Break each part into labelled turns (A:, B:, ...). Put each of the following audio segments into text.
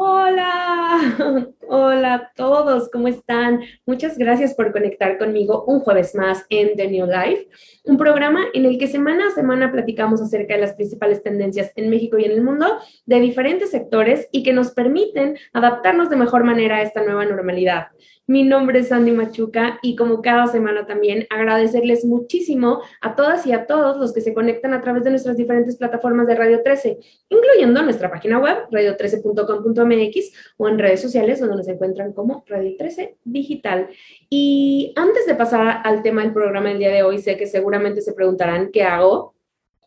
A: Hola, hola a todos, ¿cómo están? Muchas gracias por conectar conmigo un jueves más en The New Life, un programa en el que semana a semana platicamos acerca de las principales tendencias en México y en el mundo de diferentes sectores y que nos permiten adaptarnos de mejor manera a esta nueva normalidad. Mi nombre es Sandy Machuca y como cada semana también agradecerles muchísimo a todas y a todos los que se conectan a través de nuestras diferentes plataformas de Radio 13, incluyendo nuestra página web radio13.com.mx o en redes sociales donde nos encuentran como Radio 13 Digital. Y antes de pasar al tema del programa del día de hoy, sé que seguramente se preguntarán qué hago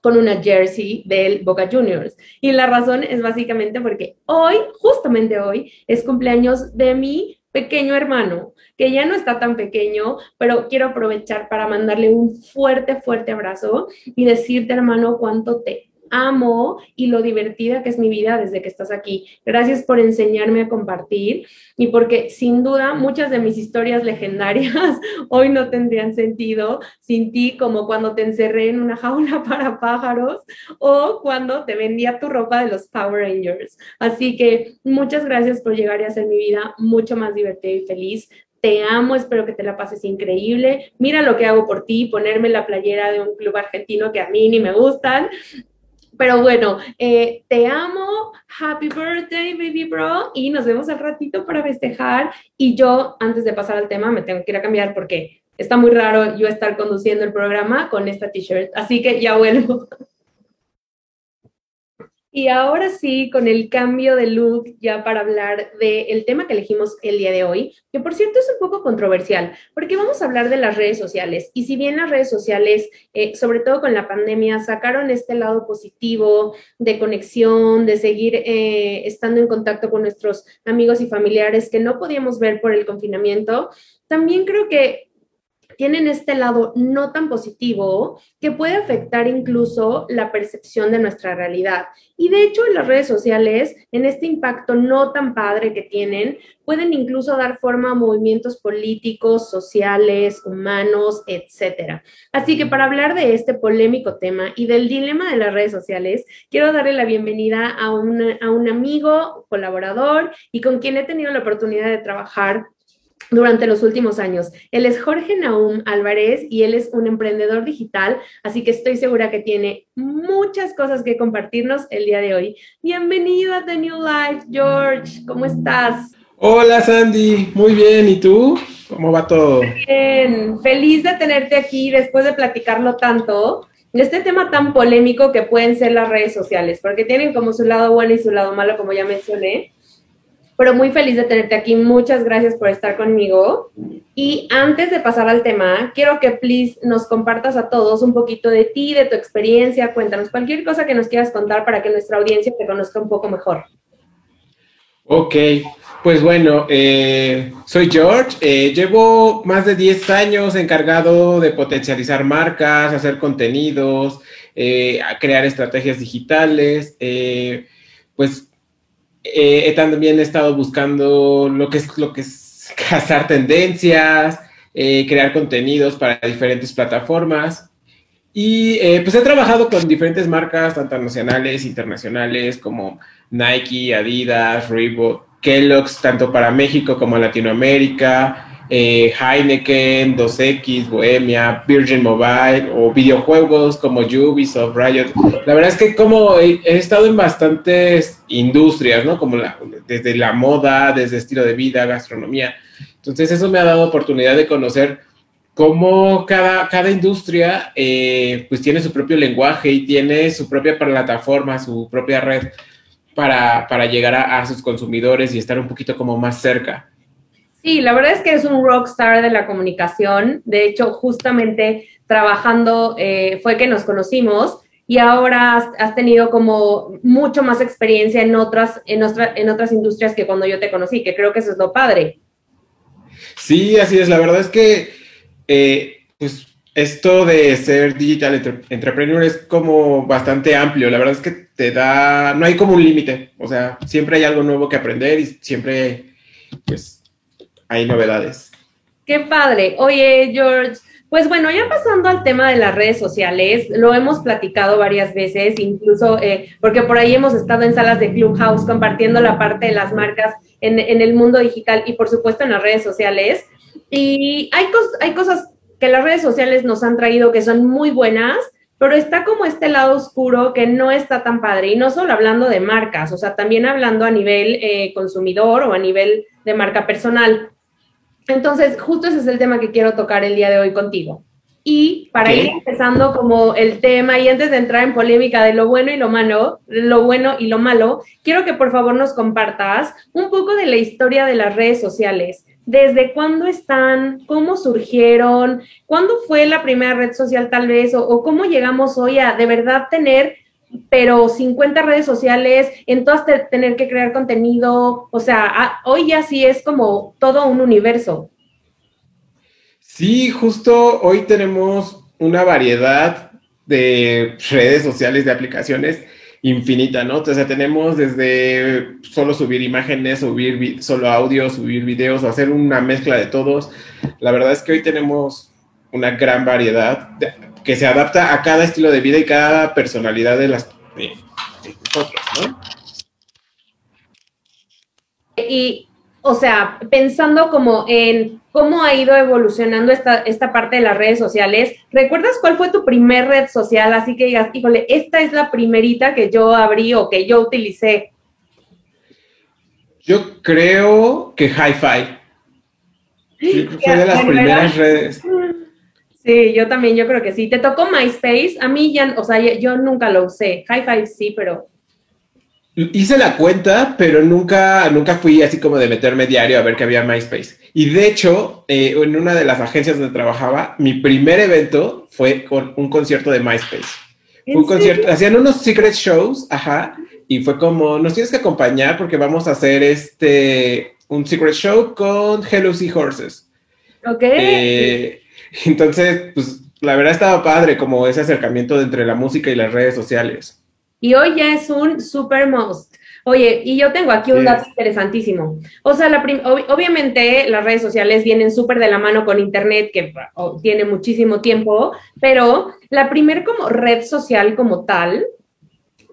A: con una jersey del Boca Juniors. Y la razón es básicamente porque hoy, justamente hoy, es cumpleaños de mi pequeño hermano, que ya no está tan pequeño, pero quiero aprovechar para mandarle un fuerte, fuerte abrazo y decirte, hermano, cuánto te amo y lo divertida que es mi vida desde que estás aquí. Gracias por enseñarme a compartir y porque sin duda muchas de mis historias legendarias hoy no tendrían sentido sin ti, como cuando te encerré en una jaula para pájaros o cuando te vendía tu ropa de los Power Rangers. Así que muchas gracias por llegar y hacer mi vida mucho más divertida y feliz te amo, espero que te la pases increíble. Mira lo que hago por ti, ponerme la playera de un club argentino que a mí ni me gustan. Pero bueno, eh, te amo, happy birthday, baby bro, y nos vemos al ratito para festejar. Y yo, antes de pasar al tema, me tengo que ir a cambiar porque está muy raro yo estar conduciendo el programa con esta t-shirt, así que ya vuelvo. Y ahora sí, con el cambio de look, ya para hablar del tema que elegimos el día de hoy, que por cierto es un poco controversial, porque vamos a hablar de las redes sociales. Y si bien las redes sociales, eh, sobre todo con la pandemia, sacaron este lado positivo de conexión, de seguir eh, estando en contacto con nuestros amigos y familiares que no podíamos ver por el confinamiento, también creo que tienen este lado no tan positivo que puede afectar incluso la percepción de nuestra realidad. Y de hecho, en las redes sociales, en este impacto no tan padre que tienen, pueden incluso dar forma a movimientos políticos, sociales, humanos, etc. Así que para hablar de este polémico tema y del dilema de las redes sociales, quiero darle la bienvenida a, a un amigo, colaborador y con quien he tenido la oportunidad de trabajar durante los últimos años. Él es Jorge Naum Álvarez y él es un emprendedor digital, así que estoy segura que tiene muchas cosas que compartirnos el día de hoy. Bienvenido a The New Life, George. ¿Cómo estás?
B: Hola Sandy, muy bien. ¿Y tú? ¿Cómo va todo?
A: Bien, feliz de tenerte aquí después de platicarlo tanto. Este tema tan polémico que pueden ser las redes sociales, porque tienen como su lado bueno y su lado malo, como ya mencioné pero muy feliz de tenerte aquí. Muchas gracias por estar conmigo. Y antes de pasar al tema, quiero que please nos compartas a todos un poquito de ti, de tu experiencia. Cuéntanos cualquier cosa que nos quieras contar para que nuestra audiencia te conozca un poco mejor.
B: Ok, pues bueno, eh, soy George. Eh, llevo más de 10 años encargado de potencializar marcas, hacer contenidos, eh, crear estrategias digitales. pues eh, he también estado buscando lo que es, lo que es cazar tendencias, eh, crear contenidos para diferentes plataformas. Y eh, pues he trabajado con diferentes marcas, tanto nacionales, internacionales, como Nike, Adidas, Reebok, Kellogg's, tanto para México como Latinoamérica, eh, Heineken, 2X, Bohemia, Virgin Mobile o videojuegos como Ubisoft, Riot. La verdad es que como he, estado en bastantes industrias, ¿no? Como desde la moda, desde estilo de vida, gastronomía. Entonces eso me ha dado oportunidad de conocer cómo cada, cada industria eh, pues tiene su propio lenguaje y tiene su propia plataforma, su propia red para, para llegar a, a sus consumidores y estar un poquito como más cerca.
A: Sí, la verdad es que es un rockstar de la comunicación. De hecho, justamente trabajando eh, fue que nos conocimos y ahora has, tenido como mucho más experiencia en otras, en, en otras industrias que cuando yo te conocí, que creo que eso es lo padre.
B: Sí, así es. La verdad es que eh, pues esto de ser digital entrepreneur es como bastante amplio. La verdad es que te da, no hay como un límite. O sea, siempre hay algo nuevo que aprender y siempre, pues, hay novedades.
A: Qué padre. Oye, George, Pues bueno, ya pasando al tema de las redes sociales, lo hemos platicado varias veces, incluso eh, porque por ahí hemos estado en salas de Clubhouse compartiendo la parte de las marcas en, el mundo digital y por supuesto en las redes sociales. Y hay, hay cosas que las redes sociales nos han traído que son muy buenas, pero está como este lado oscuro que no está tan padre. Y no solo hablando de marcas, o sea, también hablando a nivel eh, consumidor o a nivel de marca personal. Entonces, justo ese es el tema que quiero tocar el día de hoy contigo. Y para ir empezando como el tema y antes de entrar en polémica de lo bueno y lo malo, lo bueno y lo malo, quiero que por favor nos compartas un poco de la historia de las redes sociales. ¿Desde cuándo están? ¿Cómo surgieron? ¿Cuándo fue la primera red social tal vez? ¿O, o cómo llegamos hoy a de verdad tener pero 50 redes sociales, en todas tener que crear contenido, o sea, hoy ya sí es como todo un universo.
B: Sí, justo hoy tenemos una variedad de redes sociales, de aplicaciones infinita, ¿no? O sea, tenemos desde solo subir imágenes, subir solo audio, subir videos hacer una mezcla de todos. La verdad es que hoy tenemos una gran variedad que se adapta a cada estilo de vida y cada personalidad de las nosotros, ¿no?
A: Y, o sea, pensando como en cómo ha ido evolucionando esta, esta parte de las redes sociales, ¿recuerdas cuál fue tu primer red social? Así que digas, híjole, esta es la primerita que yo abrí o que yo utilicé.
B: Yo creo que Hi-Fi. Fue de las primeras redes.
A: Sí, yo también, yo creo que sí. ¿Te tocó MySpace? A mí ya, o sea, yo nunca lo usé. High Five sí, pero...
B: Hice la cuenta, pero nunca, nunca fui así como de meterme diario a ver que había MySpace. Y de hecho, eh, en una de las agencias donde trabajaba, mi primer evento fue con un concierto de MySpace. un concierto, hacían unos secret shows, ajá, y fue como, nos tienes que acompañar porque vamos a hacer este, un secret show con Hello Horses.
A: Ok.
B: Eh, Entonces, pues la verdad estaba padre como ese acercamiento entre la música y las redes sociales.
A: Y hoy ya es un super most. Oye, y yo tengo aquí un dato interesantísimo. O sea, la obviamente las redes sociales vienen súper de la mano con Internet, que tiene muchísimo tiempo, pero la primer como red social como tal,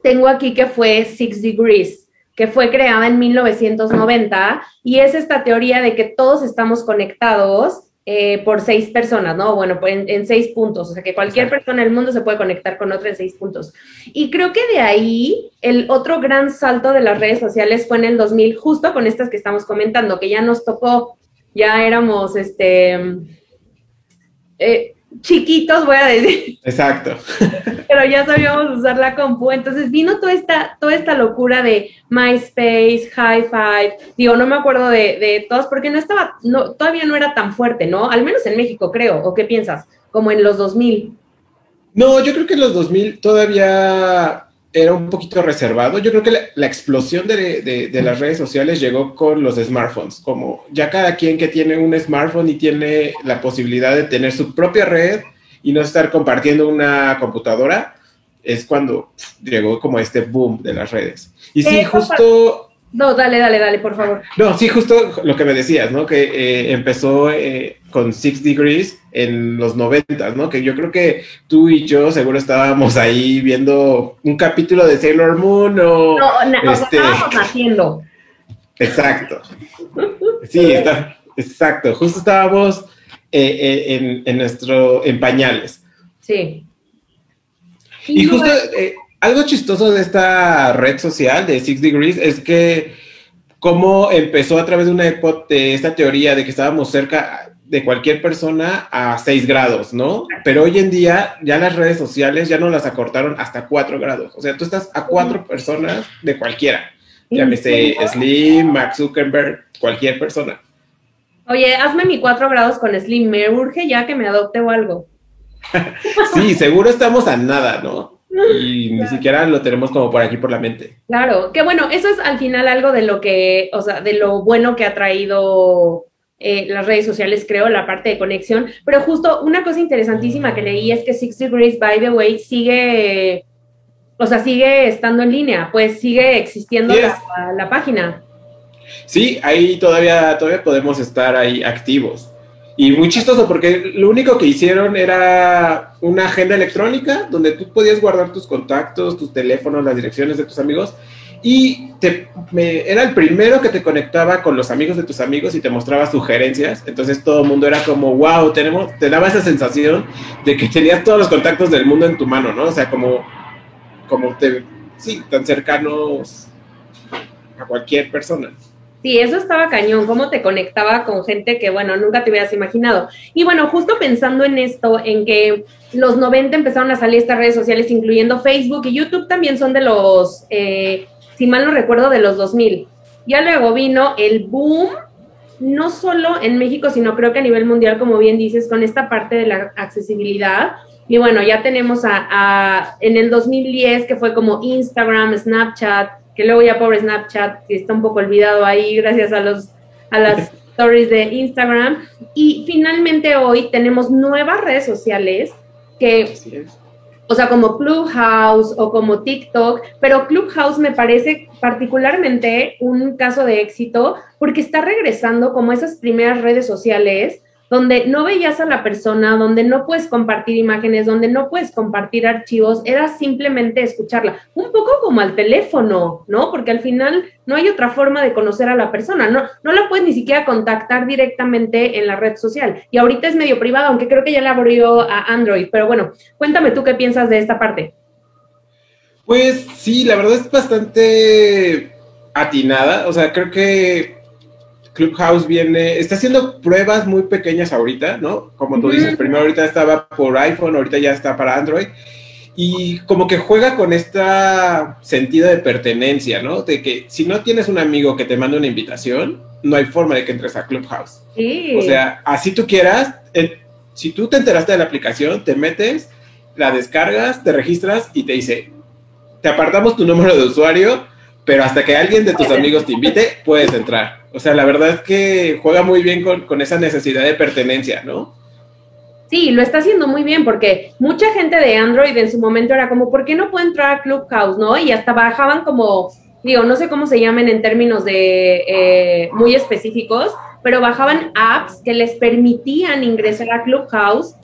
A: tengo aquí que fue Six Degrees que fue creada en 1990 y es esta teoría de que todos estamos conectados eh, por seis personas, ¿no? Bueno, en, seis puntos, o sea que cualquier persona del mundo se puede conectar con otra en seis puntos. Y creo que de ahí el otro gran salto de las redes sociales fue en el 2000, justo con estas que estamos comentando, que ya nos tocó, ya éramos, este, eh, chiquitos, voy a decir.
B: Exacto.
A: Pero ya sabíamos usar la compu. Entonces vino toda esta, toda esta locura de MySpace, High Five. Digo, no me acuerdo de, de todos porque no estaba, no, todavía no era tan fuerte, ¿no? Al menos en México, creo. ¿O qué piensas? Como en los 2000.
B: No, yo creo que en los 2000 todavía era un poquito reservado. Yo creo que la, explosión de, las redes sociales llegó con los smartphones, como ya cada quien que tiene un smartphone y tiene la posibilidad de tener su propia red y no estar compartiendo una computadora, es cuando llegó como este boom de las redes. Y sí, justo
A: no, dale, dale, dale, por favor.
B: No, sí, justo lo que me decías, ¿no? Que eh, empezó eh, con Six Degrees en los noventas, ¿no? Que yo creo que tú y yo seguro estábamos ahí viendo un capítulo de Sailor Moon o...
A: No, no este... estábamos haciendo.
B: Exacto. Sí, está, exacto. Justo estábamos eh, en, en, nuestro... en pañales.
A: Sí.
B: Y, justo algo chistoso de esta red social de Six Degrees es que cómo empezó a través de una de esta teoría de que estábamos cerca de cualquier persona a 6 grados, ¿no? Pero hoy en día ya las redes sociales ya no las acortaron hasta 4 grados. O sea, tú estás a cuatro personas de cualquiera. Llámese Slim, Mark Zuckerberg, cualquier persona.
A: Oye, hazme mi 4 grados con Slim. Me urge ya que me adopte o algo.
B: sí, seguro estamos a nada, ¿no? Y ni siquiera lo tenemos como por aquí por la mente.
A: Claro, que bueno, eso es al final algo de lo que, o sea, de lo bueno que ha traído eh, las redes sociales, creo, la parte de conexión. Pero justo una cosa interesantísima que leí es que Six Degrees, by the way, sigue, o sea, sigue estando en línea, pues sigue existiendo la, página.
B: Sí, ahí todavía, todavía podemos estar ahí activos. Y muy chistoso porque lo único que hicieron era una agenda electrónica donde tú podías guardar tus contactos, tus teléfonos, las direcciones de tus amigos y te, era el primero que te conectaba con los amigos de tus amigos y te mostraba sugerencias. Entonces todo el mundo era como, wow, tenemos, te daba esa sensación de que tenías todos los contactos del mundo en tu mano, ¿no? O sea, como, como te, sí, tan cercanos a cualquier persona.
A: Sí, eso estaba cañón, cómo te conectaba con gente que, bueno, nunca te hubieras imaginado. Y bueno, justo pensando en esto, en que los 90 empezaron a salir estas redes sociales, incluyendo Facebook y YouTube también son de los eh, si mal no recuerdo, de los 2000. Ya luego vino el boom, no solo en México, sino creo que a nivel mundial, como bien dices, con esta parte de la accesibilidad. Y bueno, ya tenemos a, en el 2010 que fue como Instagram, Snapchat, que luego ya pobre Snapchat, que está un poco olvidado ahí gracias a, los, a las stories de Instagram. Y finalmente hoy tenemos nuevas redes sociales que o sea, como Clubhouse o como TikTok, pero Clubhouse me parece particularmente un caso de éxito porque está regresando como esas primeras redes sociales donde no veías a la persona, donde no puedes compartir imágenes, donde no puedes compartir archivos, era simplemente escucharla. Un poco como al teléfono, ¿no? Porque al final no hay otra forma de conocer a la persona, no, no la puedes ni siquiera contactar directamente en la red social. Y ahorita es medio privado, aunque creo que ya la abrió a Android. Pero bueno, cuéntame tú qué piensas de esta parte.
B: Pues sí, la verdad es bastante atinada. O sea, creo que Clubhouse viene, está haciendo pruebas muy pequeñas ahorita, ¿no? Como tú dices, primero ahorita estaba por iPhone, ahorita ya está para Android. Y como que juega con este sentido de pertenencia, ¿no? De que si no tienes un amigo que te manda una invitación, no hay forma de que entres a Clubhouse. Sí. O sea, así tú quieras, si tú te enteraste de la aplicación, te metes, la descargas, te registras y te dice, te apartamos tu número de usuario, pero hasta que alguien de tus amigos te invite, puedes entrar. O sea, la verdad es que juega muy bien con, esa necesidad de pertenencia, ¿no?
A: Sí, lo está haciendo muy bien porque mucha gente de Android en su momento era como, ¿por qué no puedo entrar a Clubhouse, no? Y hasta bajaban como, digo, no sé cómo se llaman en términos de eh, muy específicos, pero bajaban apps que les permitían ingresar a Clubhouse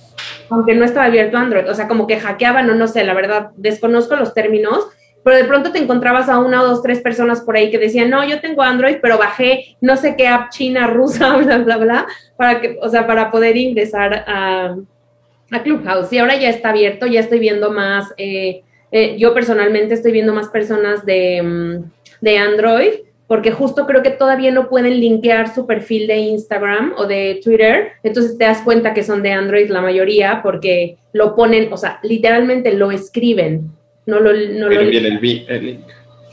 A: aunque no estaba abierto Android. O sea, como que hackeaban o no sé, la verdad, desconozco los términos, pero de pronto te encontrabas a una o dos, tres personas por ahí que decían, no, yo tengo Android, pero bajé no sé qué app china, rusa, bla, bla, bla, para que, o sea, para poder ingresar a, a Clubhouse. Y ahora ya está abierto, ya estoy viendo más, eh, eh, yo personalmente estoy viendo más personas de, mm, de Android, porque justo creo que todavía no pueden linkear su perfil de Instagram o de Twitter, entonces te das cuenta que son de Android la mayoría porque lo ponen, o sea, literalmente lo escriben no lo, no
B: lo el, el link.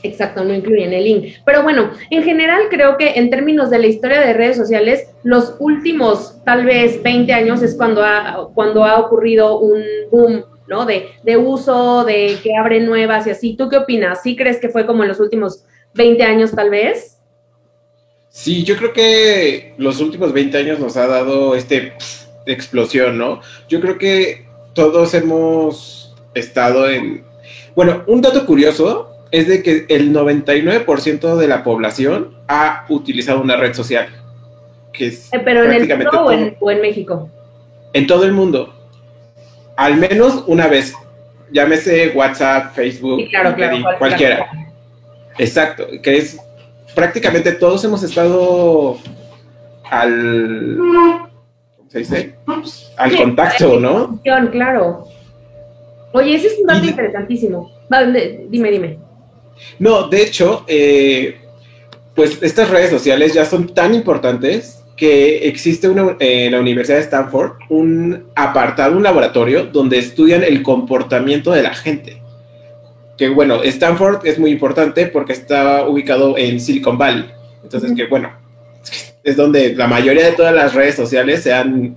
A: Exacto, no incluyen el link. Pero bueno, en general creo que en términos de la historia de redes sociales, los últimos tal vez 20 años es cuando ha, cuando ha ocurrido un boom, ¿no? De, de uso, de que abren nuevas y así. ¿Tú qué opinas? ¿Sí crees que fue como en los últimos 20 años tal vez?
B: Sí, yo creo que los últimos 20 años nos ha dado este explosión, ¿no? Yo creo que todos hemos estado en bueno, un dato curioso es de que el 99% de la población ha utilizado una red social. Que es
A: eh, ¿Pero en el mundo o en, México?
B: En todo el mundo. Al menos una vez. Llámese WhatsApp, Facebook, cualquiera. Exacto, que es prácticamente todos hemos estado al ¿cómo se dice? al contacto, ¿no?
A: Claro. Oye, ese es un dato interesantísimo. dime, dime.
B: No, de hecho, eh, pues estas redes sociales ya son tan importantes que existe una, en la Universidad de Stanford un apartado, un laboratorio donde estudian el comportamiento de la gente. Que bueno, Stanford es muy importante porque está ubicado en Silicon Valley. Entonces, que bueno, es donde la mayoría de todas las redes sociales se han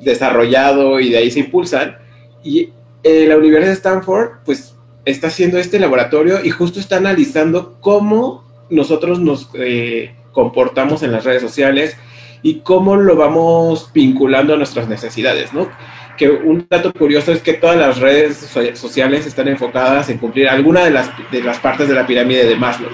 B: desarrollado y de ahí se impulsan. Y eh, la Universidad de Stanford, pues, está haciendo este laboratorio y justo está analizando cómo nosotros nos eh, comportamos en las redes sociales y cómo lo vamos vinculando a nuestras necesidades, ¿no? Que un dato curioso es que todas las redes sociales están enfocadas en cumplir alguna de las, de las partes de la pirámide de Maslow.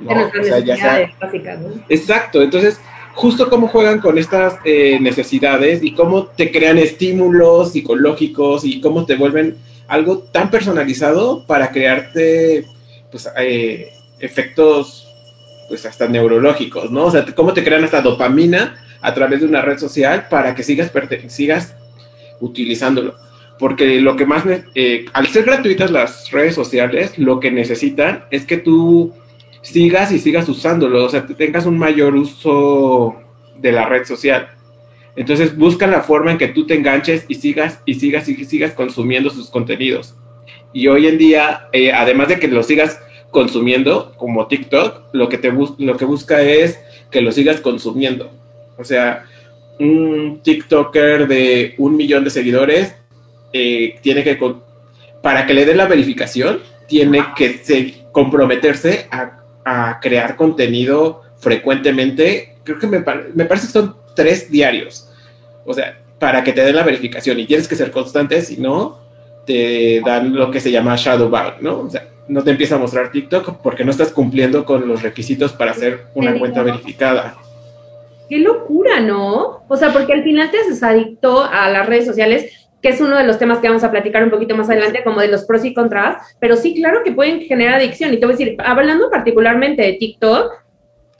A: ¿no? De nuestras necesidades básicas,
B: Exacto, entonces justo cómo juegan con estas eh, necesidades y cómo te crean estímulos psicológicos y cómo te vuelven algo tan personalizado para crearte pues, eh, efectos pues hasta neurológicos, ¿no? O sea, cómo te crean hasta dopamina a través de una red social para que sigas, sigas utilizándolo. Porque lo que más, eh, al ser gratuitas las redes sociales, lo que necesitan es que tú sigas y sigas usándolo, o sea, tengas un mayor uso de la red social. Entonces busca la forma en que tú te enganches y sigas y sigas y sigas consumiendo sus contenidos. Y hoy en día, eh, además de que lo sigas consumiendo como TikTok, lo que, te lo que busca es que lo sigas consumiendo. O sea, un TikToker de un millón de seguidores eh, tiene que, para que le dé la verificación, tiene que comprometerse a, crear contenido frecuentemente. Creo que me, me parece que son tres diarios. O sea, para que te den la verificación y tienes que ser constante, si no, te dan lo que se llama shadow ban, ¿no? O sea, no te empieza a mostrar TikTok porque no estás cumpliendo con los requisitos para hacer una cuenta verificada.
A: Qué locura, ¿no? O sea, porque al final te haces adicto a las redes sociales, que es uno de los temas que vamos a platicar un poquito más adelante, como de los pros y contras, pero sí, claro que pueden generar adicción. Y te voy a decir, hablando particularmente de TikTok,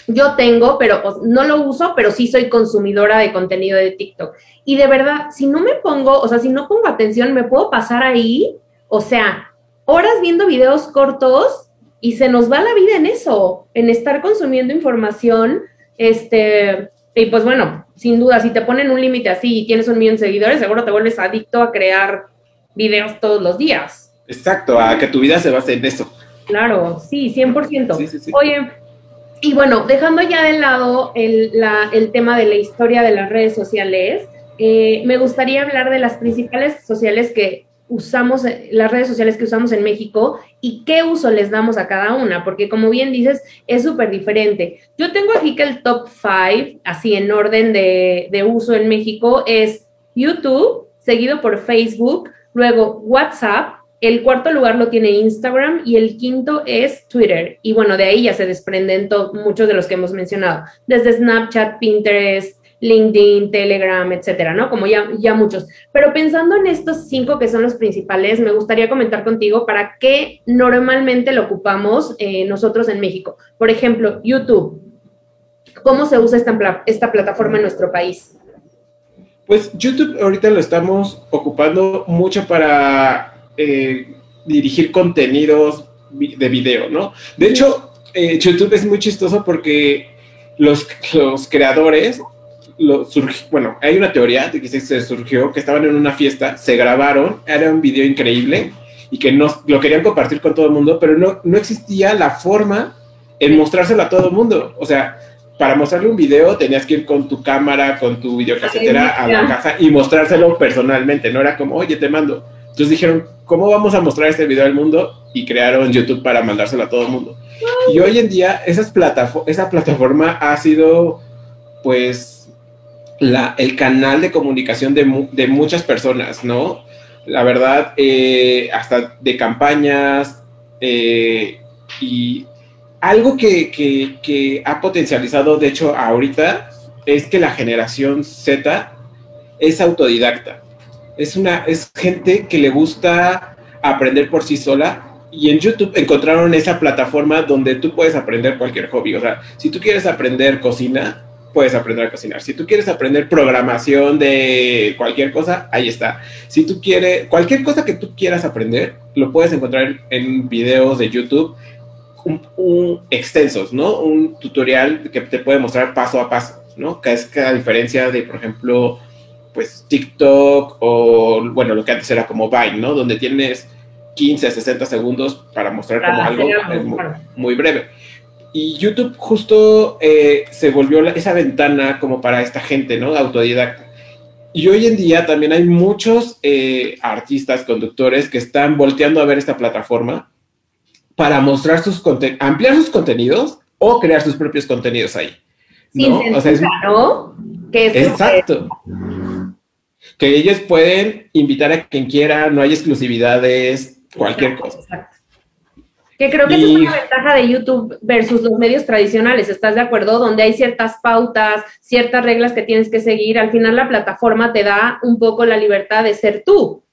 A: yo tengo, pero no lo uso, pero sí soy consumidora de contenido de TikTok. Y de verdad, si no me pongo, o sea, si no pongo atención, me puedo pasar ahí, o sea, horas viendo videos cortos y se nos va la vida en eso, en estar consumiendo información, este, y pues bueno, sin duda, si te ponen un límite así y tienes un millón de seguidores, seguro te vuelves adicto a crear videos todos los días.
B: Exacto, a que tu vida se base en eso.
A: Claro, sí, 100%. Sí, sí, sí. Oye, y bueno, dejando ya de lado el, tema de la historia de las redes sociales, eh, me gustaría hablar de las principales sociales que usamos, las redes sociales que usamos en México y qué uso les damos a cada una, porque como bien dices, es súper diferente. Yo tengo aquí que el top 5, así en orden de, de uso en México, es YouTube, seguido por Facebook, luego WhatsApp, el cuarto lugar lo tiene Instagram y el quinto es Twitter. Y bueno, de ahí ya se desprenden muchos de los que hemos mencionado, desde Snapchat, Pinterest, LinkedIn, Telegram, etcétera, ¿no? Como ya, ya muchos. Pero pensando en estos cinco que son los principales, me gustaría comentar contigo para qué normalmente lo ocupamos eh, nosotros en México. Por ejemplo, YouTube. ¿Cómo se usa esta, esta plataforma en nuestro país?
B: Pues YouTube ahorita lo estamos ocupando mucho para eh, dirigir contenidos de video, ¿no? De hecho, eh, YouTube es muy chistoso porque los, los creadores, lo bueno, hay una teoría de que se surgió que estaban en una fiesta, se grabaron, era un video increíble y que no, lo querían compartir con todo el mundo, pero no, no existía la forma en mostrárselo a todo el mundo. O sea, para mostrarle un video tenías que ir con tu cámara, con tu videocasetera a la casa y mostrárselo personalmente, no era como, oye, te mando. Entonces dijeron, ¿cómo vamos a mostrar este video al mundo? Y crearon YouTube para mandárselo a todo el mundo. Y hoy en día esas esa plataforma ha sido, pues, el canal de comunicación de, de muchas personas, ¿no? La verdad, eh, hasta de campañas eh, y algo que, que, que ha potencializado, de hecho, ahorita, es que la generación Z es autodidacta es una es gente que le gusta aprender por sí sola y en YouTube encontraron esa plataforma donde tú puedes aprender cualquier hobby. O sea, si tú quieres aprender cocina, puedes aprender a cocinar. Si tú quieres aprender programación de cualquier cosa, ahí está. Si tú quieres, cualquier cosa que tú quieras aprender, lo puedes encontrar en videos de YouTube un, extensos, ¿no? Un tutorial que te puede mostrar paso a paso, ¿no? Que es que a diferencia de, por ejemplo, pues TikTok o, bueno, lo que antes era como Vine, ¿no? Donde tienes 15, 60 segundos para mostrar como ah, algo muy, breve. Y YouTube justo eh, se volvió esa ventana como para esta gente, ¿no? Autodidacta. Y hoy en día también hay muchos eh, artistas, conductores que están volteando a ver esta plataforma para mostrar sus ampliar sus contenidos o crear sus propios contenidos ahí.
A: ¿no? o sea, ¿no?
B: exacto que ellos pueden invitar a quien quiera, no hay exclusividades, cualquier cosa.
A: Que creo que esa es una ventaja de YouTube versus los medios tradicionales, ¿estás de acuerdo? Donde hay ciertas pautas, ciertas reglas que tienes que seguir. Al final la plataforma te da un poco la libertad de ser tú.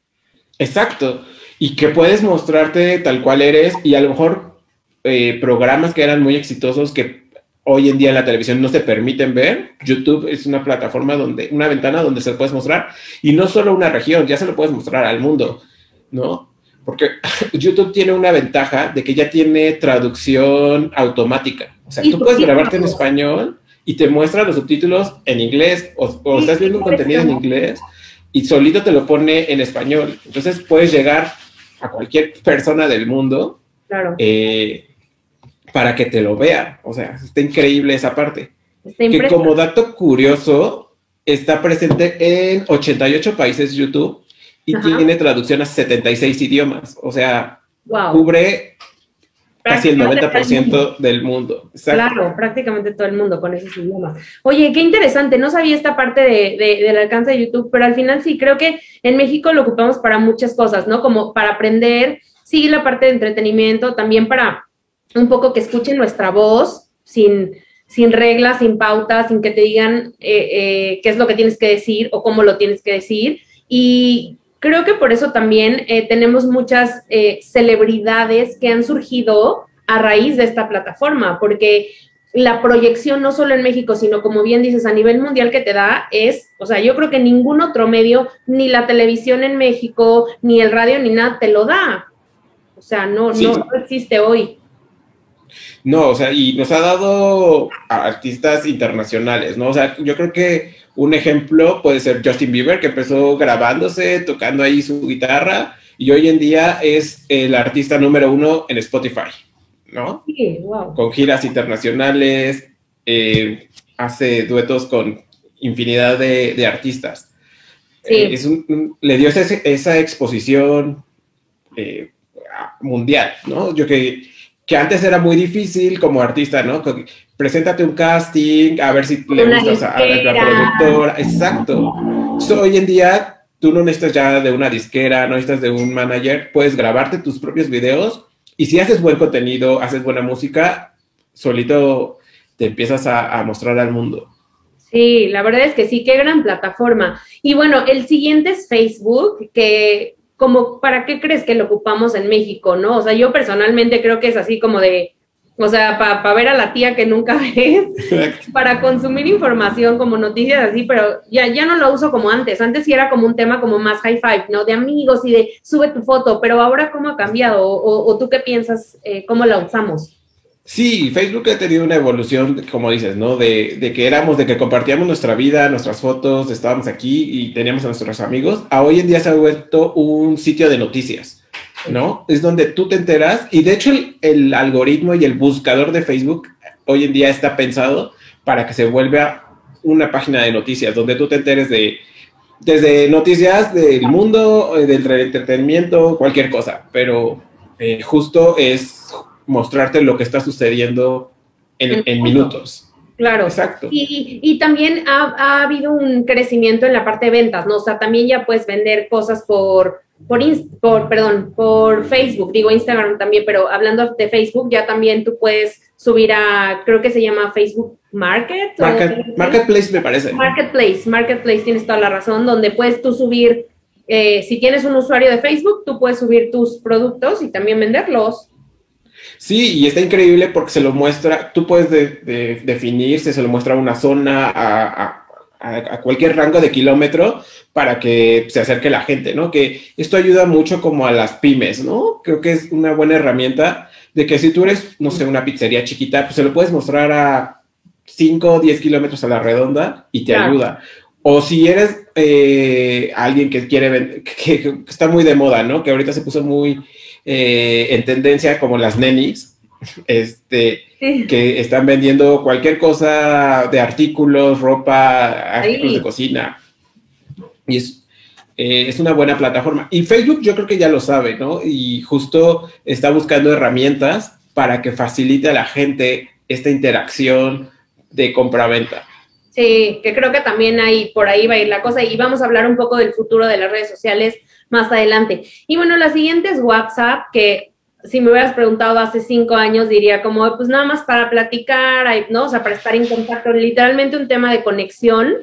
B: Exacto. Y que puedes mostrarte tal cual eres y a lo mejor eh, programas que eran muy exitosos que hoy en día en la televisión no se permiten ver. YouTube es una plataforma donde, una ventana donde se lo puedes mostrar y no solo una región, ya se lo puedes mostrar al mundo, ¿no? Porque YouTube tiene una ventaja de que ya tiene traducción automática. O sea, tú puedes grabarte en español y te muestra los subtítulos en inglés o, estás viendo un contenido en inglés y solito te lo pone en español. Entonces puedes llegar a cualquier persona del mundo eh, para que te lo vea. O sea, está increíble esa parte. que como dato curioso, está presente en 88 países YouTube y tiene traducción a 76 idiomas. O sea, cubre casi el 90% del mundo.
A: Claro, prácticamente todo el mundo con esos idiomas. Oye, qué interesante, no sabía esta parte de, del alcance de YouTube, pero al final sí, creo que en México lo ocupamos para muchas cosas, ¿no? Como para aprender, sí, la parte de entretenimiento, también para un poco que escuchen nuestra voz sin, sin reglas, sin pautas, sin que te digan eh, eh, qué es lo que tienes que decir o cómo lo tienes que decir. Y creo que por eso también eh, tenemos muchas eh, celebridades que han surgido a raíz de esta plataforma, porque la proyección no solo en México, sino como bien dices, a nivel mundial que te da es, o sea, yo creo que ningún otro medio, ni la televisión en México, ni el radio, ni nada, te lo da. O sea, no, no, no existe hoy.
B: No, o sea, y nos ha dado a artistas internacionales, ¿no? O sea, yo creo que un ejemplo puede ser Justin Bieber, que empezó grabándose, tocando ahí su guitarra, y hoy en día es el artista número uno en Spotify, ¿no?
A: Sí, wow.
B: Con giras internacionales, eh, hace duetos con infinidad de, artistas. Sí. Eh, le dio esa, exposición eh, mundial, ¿no? Yo que que antes era muy difícil como artista, ¿no? Preséntate un casting, a ver si le gustas a, la productora. Exacto. hoy en día tú no necesitas ya de una disquera, no necesitas de un manager, puedes grabarte tus propios videos y si haces buen contenido, haces buena música, solito te empiezas a, a mostrar al mundo.
A: Sí, la verdad es que sí, qué gran plataforma. Y bueno, el siguiente es Facebook, que como, ¿para qué crees que lo ocupamos en México, no? O sea, yo personalmente creo que es así como de, o sea, para ver a la tía que nunca ves, para consumir información como noticias así, pero ya, ya no lo uso como antes. Antes sí era como un tema como más high five, ¿no? De amigos y de sube tu foto, pero ahora ¿cómo ha cambiado? ¿O, tú qué piensas? Eh, ¿Cómo la usamos?
B: Sí, Facebook ha tenido una evolución, como dices, ¿no? De, que éramos, de que compartíamos nuestra vida, nuestras fotos, estábamos aquí y teníamos a nuestros amigos, a hoy en día se ha vuelto un sitio de noticias, ¿no? Es donde tú te enteras y de hecho el, el algoritmo y el buscador de Facebook hoy en día está pensado para que se vuelva una página de noticias, donde tú te enteres de, desde noticias del mundo, eh, del entretenimiento, cualquier cosa, pero eh, justo es mostrarte lo que está sucediendo en, minutos.
A: Claro. Exacto. Y, y también ha, ha, habido un crecimiento en la parte de ventas, ¿no? O sea, también ya puedes vender cosas por, por, por, perdón, por Facebook, digo Instagram también, pero hablando de Facebook, ya también tú puedes subir a, creo que se llama Facebook Market.
B: marketplace me parece.
A: Marketplace, Marketplace, tienes toda la razón, donde puedes tú subir, eh, si tienes un usuario de Facebook, tú puedes subir tus productos y también venderlos.
B: Sí, y está increíble porque se lo muestra, tú puedes definir, se lo muestra a una zona, a, cualquier rango de kilómetro para que se acerque la gente, ¿no? Que esto ayuda mucho como a las pymes, ¿no? Creo que es una buena herramienta de que si tú eres, no sé, una pizzería chiquita, pues se lo puedes mostrar a 5 o 10 kilómetros a la redonda y te ayuda. O si eres eh, alguien que quiere, que, que, está muy de moda, ¿no? Que ahorita se puso muy eh, en tendencia como las nenis, este, que están vendiendo cualquier cosa de artículos, ropa, artículos de cocina. Y es, eh, es una buena plataforma. Y Facebook yo creo que ya lo sabe, ¿no? Y justo está buscando herramientas para que facilite a la gente esta interacción de compra-venta.
A: Sí, que creo que también ahí, por ahí va a ir la cosa. Y vamos a hablar un poco del futuro de las redes sociales más adelante. Y bueno, la siguiente es WhatsApp, que si me hubieras preguntado hace cinco años, diría como, pues nada más para platicar, ¿no? O sea, para estar en contacto, literalmente un tema de conexión,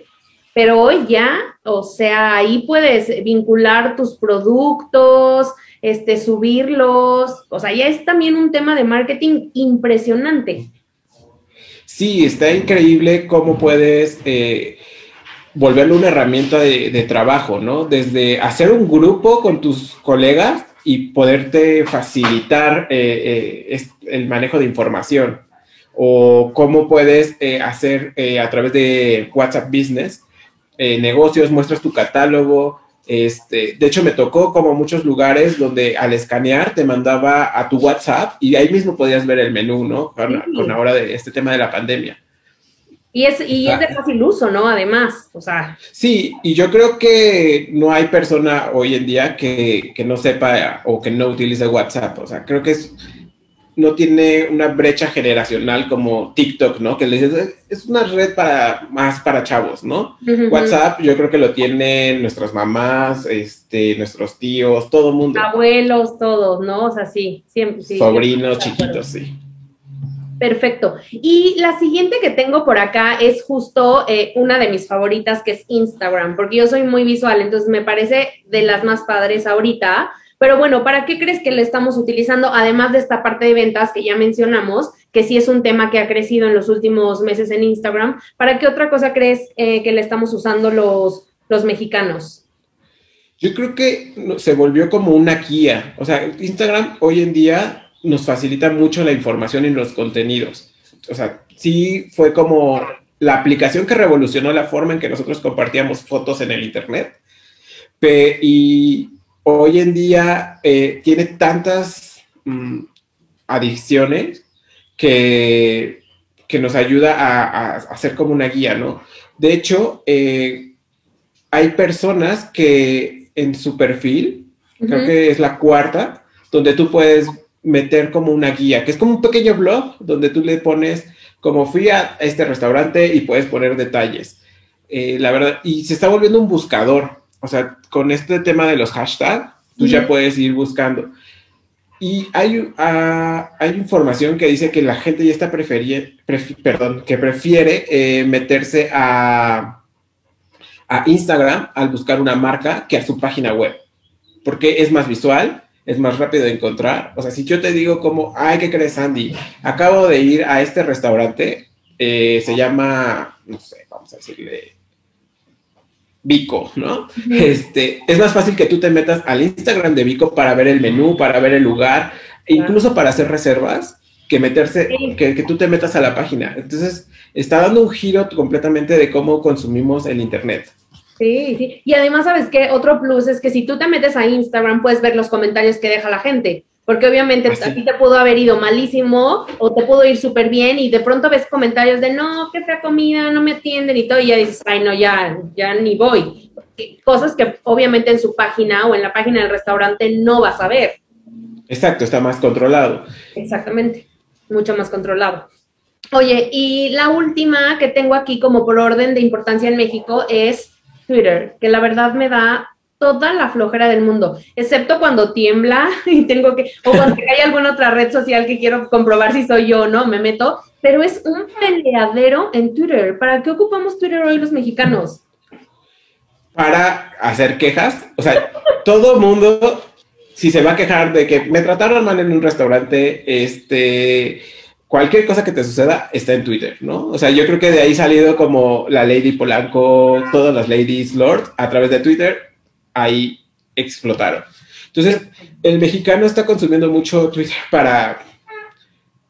A: pero hoy ya, o sea, ahí puedes vincular tus productos, este, subirlos, o sea, ya es también un tema de marketing impresionante.
B: Sí, está increíble cómo puedes eh, volverlo una herramienta de, trabajo, ¿no? Desde hacer un grupo con tus colegas y poderte facilitar eh, eh, el manejo de información o cómo puedes hacer a través de WhatsApp Business negocios, muestras tu catálogo, este, de hecho, me tocó como muchos lugares donde al escanear te mandaba a tu WhatsApp y ahí mismo podías ver el menú, ¿no? Con, ahora de este tema de la pandemia.
A: Y es, y es de fácil uso, ¿no? Además, o sea.
B: Sí, y yo creo que no hay persona hoy en día que, que no sepa o que no utilice WhatsApp. O sea, creo que es no tiene una brecha generacional como TikTok, ¿no? Que le dices, es una red para más para chavos, ¿no? WhatsApp yo creo que lo tienen nuestras mamás, este, nuestros tíos, todo el mundo.
A: Abuelos, todos, ¿no? O sea, sí, siempre. Sí,
B: Sobrinos, chiquitos, sí.
A: Perfecto. Y la siguiente que tengo por acá es justo eh, una de mis favoritas, que es Instagram, porque yo soy muy visual, entonces me parece de las más padres ahorita pero bueno, ¿para qué crees que le estamos utilizando, además de esta parte de ventas que ya mencionamos, que sí es un tema que ha crecido en los últimos meses en Instagram? ¿Para qué otra cosa crees eh, que le estamos usando los, los mexicanos?
B: Yo creo que se volvió como una guía. O sea, Instagram hoy en día nos facilita mucho la información y los contenidos. O sea, sí fue como la aplicación que revolucionó la forma en que nosotros compartíamos fotos en el Internet. Y hoy en día eh, tiene tantas mm, adicciones que, que, nos ayuda a, hacer como una guía, ¿no? De hecho, eh, hay personas que en su perfil, creo que es la cuarta, donde tú puedes meter como una guía, que es como un pequeño blog donde tú le pones como fui a este restaurante y puedes poner detalles. Eh, la verdad, y se está volviendo un buscador o sea, con este tema de los hashtags, tú ya puedes ir buscando. Y hay, ah, hay información que dice que la gente ya está prefiriendo, perdón, que prefiere eh, meterse a, a Instagram al buscar una marca que a su página web, porque es más visual, es más rápido de encontrar. O sea, si yo te digo como, ay, ¿qué crees, Andy? Acabo de ir a este restaurante, eh, se llama, no sé, vamos a decirle, Vico, ¿no? Este, es más fácil que tú te metas al Instagram de Vico para ver el menú, para ver el lugar, e incluso para hacer reservas, que meterse, que, que, tú te metas a la página. Entonces, está dando un giro completamente de cómo consumimos el Internet.
A: Sí, sí. Y además, ¿sabes qué? Otro plus es que si tú te metes a Instagram, puedes ver los comentarios que deja la gente. Porque obviamente a ti te pudo haber ido malísimo o te pudo ir súper bien y de pronto ves comentarios de no, qué fea comida, no me atienden y todo, y ya dices, ay, no, ya, ya ni voy. Cosas que obviamente en su página o en la página del restaurante no vas a ver.
B: Exacto, está más controlado.
A: Exactamente, mucho más controlado. Oye, y la última que tengo aquí como por orden de importancia en México es Twitter, que la verdad me da toda la flojera del mundo, excepto cuando tiembla y tengo que, o cuando hay alguna otra red social que quiero comprobar si soy yo o no, me meto, pero es un peleadero en Twitter. ¿Para qué ocupamos Twitter hoy los mexicanos?
B: Para hacer quejas, o sea, todo mundo, si se va a quejar de que me trataron mal en un restaurante, este, cualquier cosa que te suceda está en Twitter, ¿no? O sea, yo creo que de ahí salido como la Lady Polanco, todas las Ladies Lord a través de Twitter ahí explotaron. Entonces, el mexicano está consumiendo mucho Twitter para,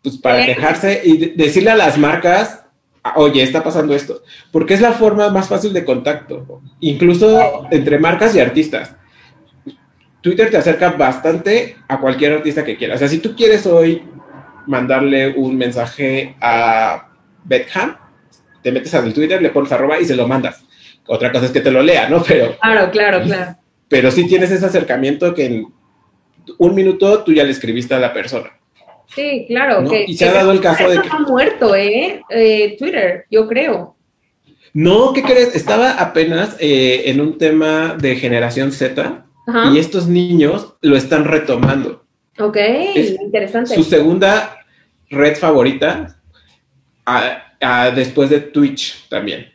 B: pues, para quejarse y decirle a las marcas, oye, está pasando esto, porque es la forma más fácil de contacto, incluso entre marcas y artistas. Twitter te acerca bastante a cualquier artista que quieras. O sea, si tú quieres hoy mandarle un mensaje a Beckham, te metes al Twitter, le pones arroba y se lo mandas. Otra cosa es que te lo lea, ¿no? Pero.
A: Claro, claro, claro.
B: Pero sí tienes ese acercamiento que en un minuto tú ya le escribiste a la persona.
A: Sí, claro.
B: y se ha dado el caso de
A: que. Está muerto, ¿eh? ¿eh? Twitter, yo creo.
B: No, ¿qué crees? Estaba apenas eh, en un tema de generación Z y estos niños lo están retomando.
A: Ok, interesante.
B: Su segunda red favorita después de Twitch también.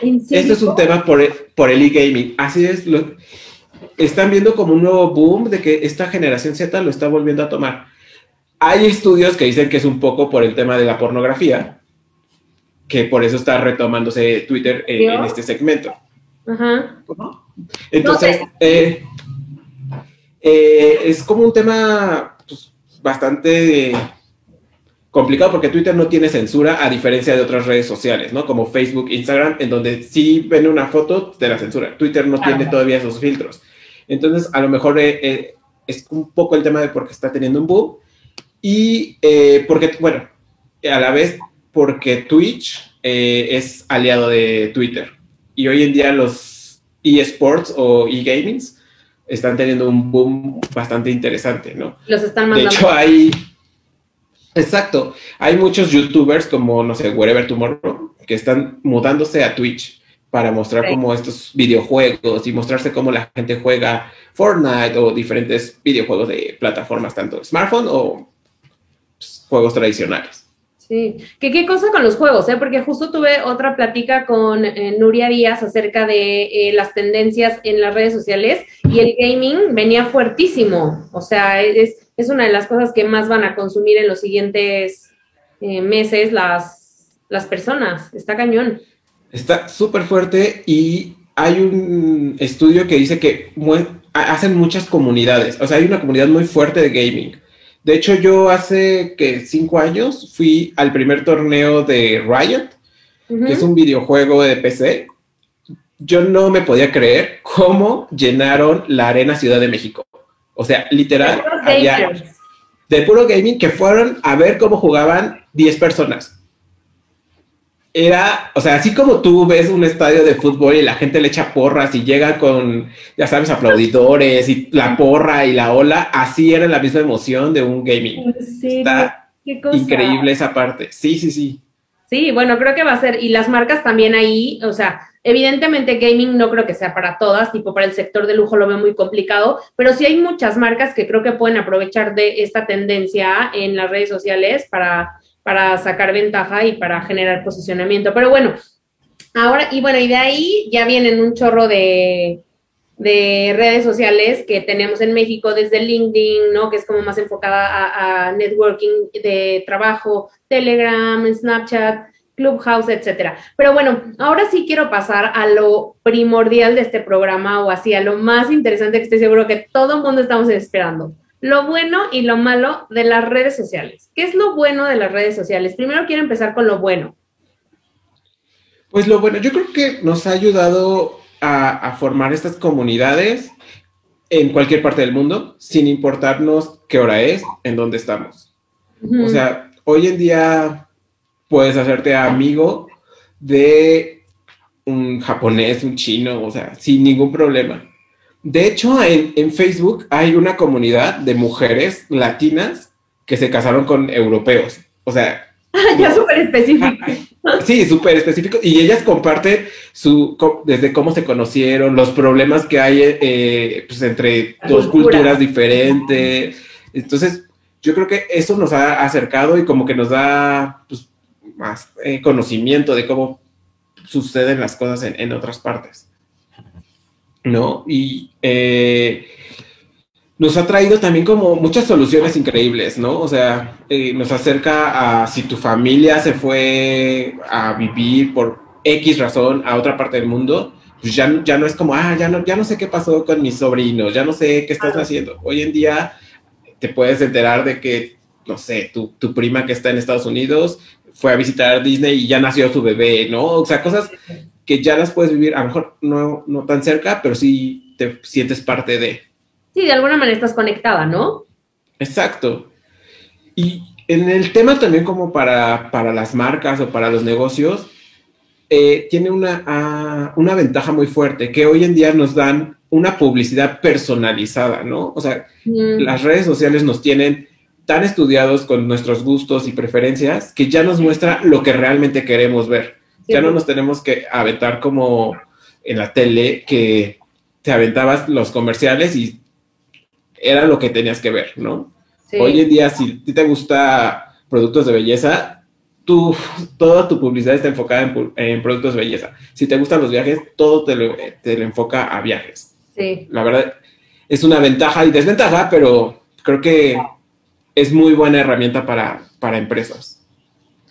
B: Este es un tema por, por el e-gaming. Así es, lo, están viendo como un nuevo boom de que esta generación Z lo está volviendo a tomar. Hay estudios que dicen que es un poco por el tema de la pornografía, que por eso está retomándose Twitter en, este segmento. Ajá. Entonces, eh, eh, es como un tema pues, bastante complicado porque Twitter no tiene censura a diferencia de otras redes sociales, ¿no? Como Facebook, Instagram, en donde si ven una foto, te la censura. Twitter no tiene todavía esos filtros. Entonces, a lo mejor eh, es un poco el tema de por qué está teniendo un boom y porque, bueno, a la vez porque Twitch es aliado de Twitter y hoy en día los eSports o eGamings están teniendo un boom bastante interesante, ¿no?
A: Los están mandando.
B: De hecho, hay. Exacto. Hay muchos YouTubers como, no sé, Wherever Tomorrow, que están mudándose a Twitch para mostrar como estos videojuegos y mostrarse cómo la gente juega Fortnite o diferentes videojuegos de plataformas, tanto smartphone o pues, juegos tradicionales.
A: Sí, que qué cosa con los juegos, ¿eh? porque justo tuve otra plática con eh, Nuria Díaz acerca de eh, las tendencias en las redes sociales y el gaming venía fuertísimo, o sea, es, es una de las cosas que más van a consumir en los siguientes eh, meses las, las personas, está cañón.
B: Está súper fuerte y hay un estudio que dice que hacen muchas comunidades, o sea, hay una comunidad muy fuerte de gaming de hecho, yo hace que cinco años fui al primer torneo de Riot, que es un videojuego de PC. Yo no me podía creer cómo llenaron la Arena Ciudad de México. O sea, literal, de puro gaming que fueron a ver cómo jugaban 10 personas era, o sea, así como tú ves un estadio de fútbol y la gente le echa porras y llega con, ya sabes, aplaudidores y la porra y la ola, así era la misma emoción de un gaming. Está increíble esa parte. Sí, sí, sí.
A: Sí, bueno, creo que va a ser, y las marcas también ahí, o sea, evidentemente gaming no creo que sea para todas, tipo para el sector de lujo lo veo muy complicado, pero sí hay muchas marcas que creo que pueden aprovechar de esta tendencia en las redes sociales para para sacar ventaja y para generar posicionamiento. Pero bueno, ahora, y bueno, y de ahí ya vienen un chorro de, redes sociales que tenemos en México, desde LinkedIn, ¿no? Que es como más enfocada a, networking de trabajo, Telegram, Snapchat, Clubhouse, etcétera. Pero bueno, ahora sí quiero pasar a lo primordial de este programa o así, a lo más interesante que estoy seguro que todo el mundo estamos esperando lo bueno y lo malo de las redes sociales. ¿Qué es lo bueno de las redes sociales? Primero quiero empezar con lo bueno.
B: Pues lo bueno, yo creo que nos ha ayudado a, formar estas comunidades en cualquier parte del mundo, sin importarnos qué hora es, en dónde estamos. O sea, hoy en día puedes hacerte amigo de un japonés, un chino, o sea, sin ningún problema. De hecho, en, Facebook hay una comunidad de mujeres latinas que se casaron con europeos. O sea.
A: ya súper específico.
B: Sí, súper específico. Y ellas comparten su, desde cómo se conocieron, los problemas que hay eh, pues, entre dos culturas diferentes. Entonces, yo creo que eso nos ha acercado y como que nos da pues, más eh, conocimiento de cómo suceden las cosas en otras partes. ¿No? Y eh, nos ha traído también como muchas soluciones increíbles, ¿no? O sea, eh, nos acerca a si tu familia se fue a vivir por X razón a otra parte del mundo, pues ya, ya no es como, ah, ya no, ya no sé qué pasó con mis sobrinos, ya no sé qué estás haciendo. Hoy en día te puedes enterar de que, no sé, tu, tu prima que está en Estados Unidos fue a visitar Disney y ya nació su bebé, ¿no? O sea, cosas que ya las puedes vivir, a lo mejor no, no tan cerca, pero sí te sientes parte de.
A: Sí, de alguna manera estás conectada, ¿no?
B: Exacto. Y en el tema también como para, para las marcas o para los negocios, eh, tiene una, ah, una ventaja muy fuerte, que hoy en día nos dan una publicidad personalizada, ¿no? O sea, mm. las redes sociales nos tienen tan estudiados con nuestros gustos y preferencias que ya nos muestra lo que realmente queremos ver ya no nos tenemos que aventar como en la tele que te aventabas los comerciales y era lo que tenías que ver, ¿no? Hoy en día, si te gusta productos de belleza, tú, toda tu publicidad está enfocada en, productos de belleza. Si te gustan los viajes, todo te lo, te lo enfoca a viajes.
A: Sí.
B: La verdad, es una ventaja y desventaja, pero creo que es muy buena herramienta para, para empresas.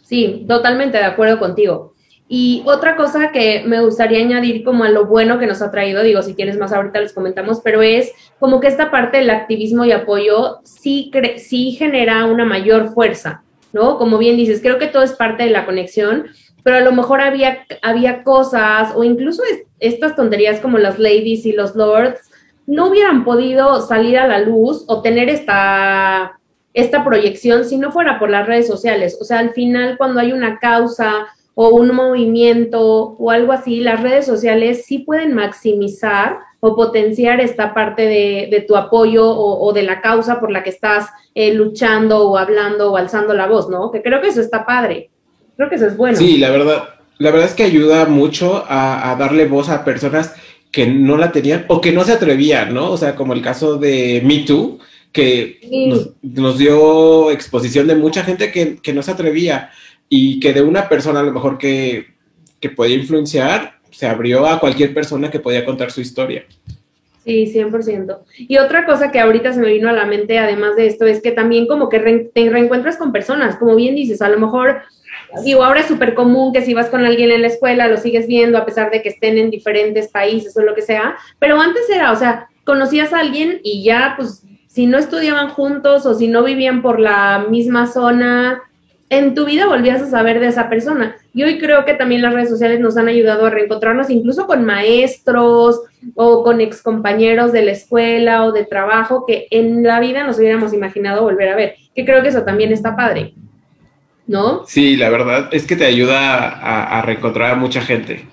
A: Sí, totalmente de acuerdo contigo. Y otra cosa que me gustaría añadir como a lo bueno que nos ha traído, digo, si tienes más ahorita les comentamos, pero es como que esta parte del activismo y apoyo sí, sí genera una mayor fuerza, ¿no? Como bien dices, creo que todo es parte de la conexión, pero a lo mejor había, había cosas o incluso estas tonterías como las ladies y los lords no hubieran podido salir a la luz o tener esta, esta proyección si no fuera por las redes sociales. O sea, al final cuando hay una causa o un movimiento o algo así, las redes sociales sí pueden maximizar o potenciar esta parte de, tu apoyo o, de la causa por la que estás eh, luchando o hablando o alzando la voz, ¿no? Que creo que eso está padre. Creo que eso es bueno.
B: Sí, la verdad, la verdad es que ayuda mucho a, darle voz a personas que no la tenían o que no se atrevían, ¿no? O sea, como el caso de Me Too, que nos, dio exposición de mucha gente que, que no se atrevía y que de una persona a lo mejor que, que podía influenciar, se abrió a cualquier persona que podía contar su historia.
A: Sí, 100%. Y otra cosa que ahorita se me vino a la mente, además de esto, es que también como que te reencuentras con personas, como bien dices, a lo mejor, digo, ahora es súper común que si vas con alguien en la escuela, lo sigues viendo a pesar de que estén en diferentes países o lo que sea, pero antes era, o sea, conocías a alguien y ya, pues, si no estudiaban juntos o si no vivían por la misma zona, en tu vida volvías a saber de esa persona. Y hoy creo que también las redes sociales nos han ayudado a reencontrarnos incluso con maestros o con excompañeros de la escuela o de trabajo que en la vida nos hubiéramos imaginado volver a ver. Que creo que eso también está padre. ¿No?
B: Sí, la verdad es que te ayuda a, reencontrar a mucha gente.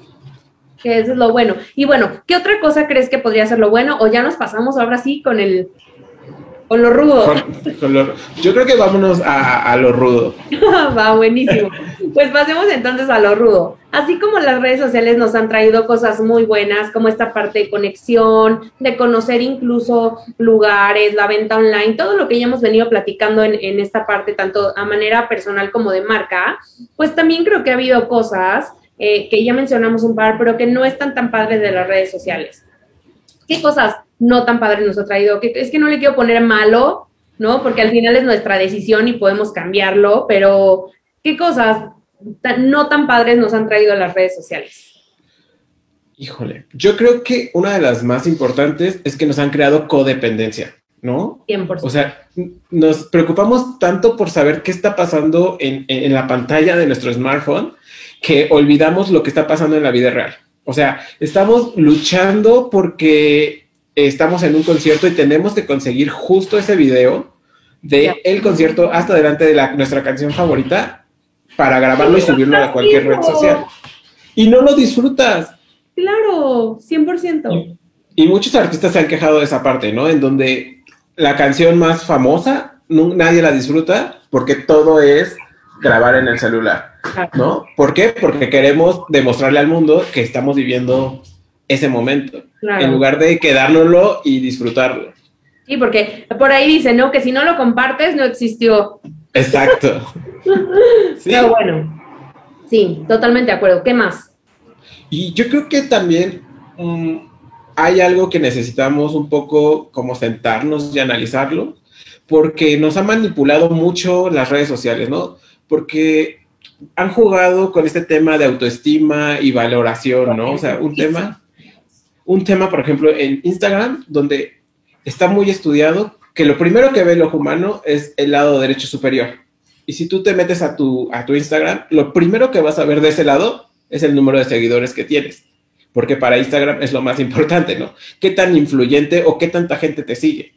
A: Que eso es lo bueno. Y bueno, ¿qué otra cosa crees que podría ser lo bueno? O ya nos pasamos ahora sí con el con lo rudo.
B: yo creo que vámonos a, lo rudo.
A: Va, buenísimo. Pues pasemos entonces a lo rudo. Así como las redes sociales nos han traído cosas muy buenas, como esta parte de conexión, de conocer incluso lugares, la venta online, todo lo que ya hemos venido platicando en, esta parte, tanto a manera personal como de marca, pues también creo que ha habido cosas eh, que ya mencionamos un par, pero que no están tan padres de las redes sociales. ¿Qué cosas no tan padres nos ha traído? Que, es que no le quiero poner malo, ¿no? Porque al final es nuestra decisión y podemos cambiarlo, pero ¿qué cosas no tan padres nos han traído las redes sociales?
B: Híjole, yo creo que una de las más importantes es que nos han creado codependencia, ¿no?
A: 100%.
B: O sea, nos preocupamos tanto por saber qué está pasando en, en la pantalla de nuestro smartphone que olvidamos lo que está pasando en la vida real. O sea, estamos luchando porque estamos en un concierto y tenemos que conseguir justo ese video de el concierto hasta delante de la, nuestra canción favorita para grabarlo y subirlo a cualquier red social. Y no lo disfrutas.
A: Claro, 100%.
B: Y, y muchos artistas se han quejado de esa parte, ¿no? En donde la canción más famosa, nadie la disfruta porque todo es grabar en el celular, ¿no? ¿Por qué? Porque queremos demostrarle al mundo que estamos viviendo ese momento, en lugar de quedárnoslo y disfrutarlo.
A: Sí, porque por ahí dice, ¿no? Que si no lo compartes, no existió.
B: Exacto.
A: sí. Pero bueno, sí, totalmente de acuerdo. ¿Qué más?
B: Y yo creo que también mm, hay algo que necesitamos un poco como sentarnos y analizarlo, porque nos ha manipulado mucho las redes sociales, ¿no? porque han jugado con este tema de autoestima y valoración, ¿no? O sea, un tema, un tema, por ejemplo, en Instagram, donde está muy estudiado que lo primero que ve el ojo humano es el lado derecho superior. Y si tú te metes a tu, a tu Instagram, lo primero que vas a ver de ese lado es el número de seguidores que tienes. Porque para Instagram es lo más importante, ¿no? ¿Qué tan influyente o qué tanta gente te sigue?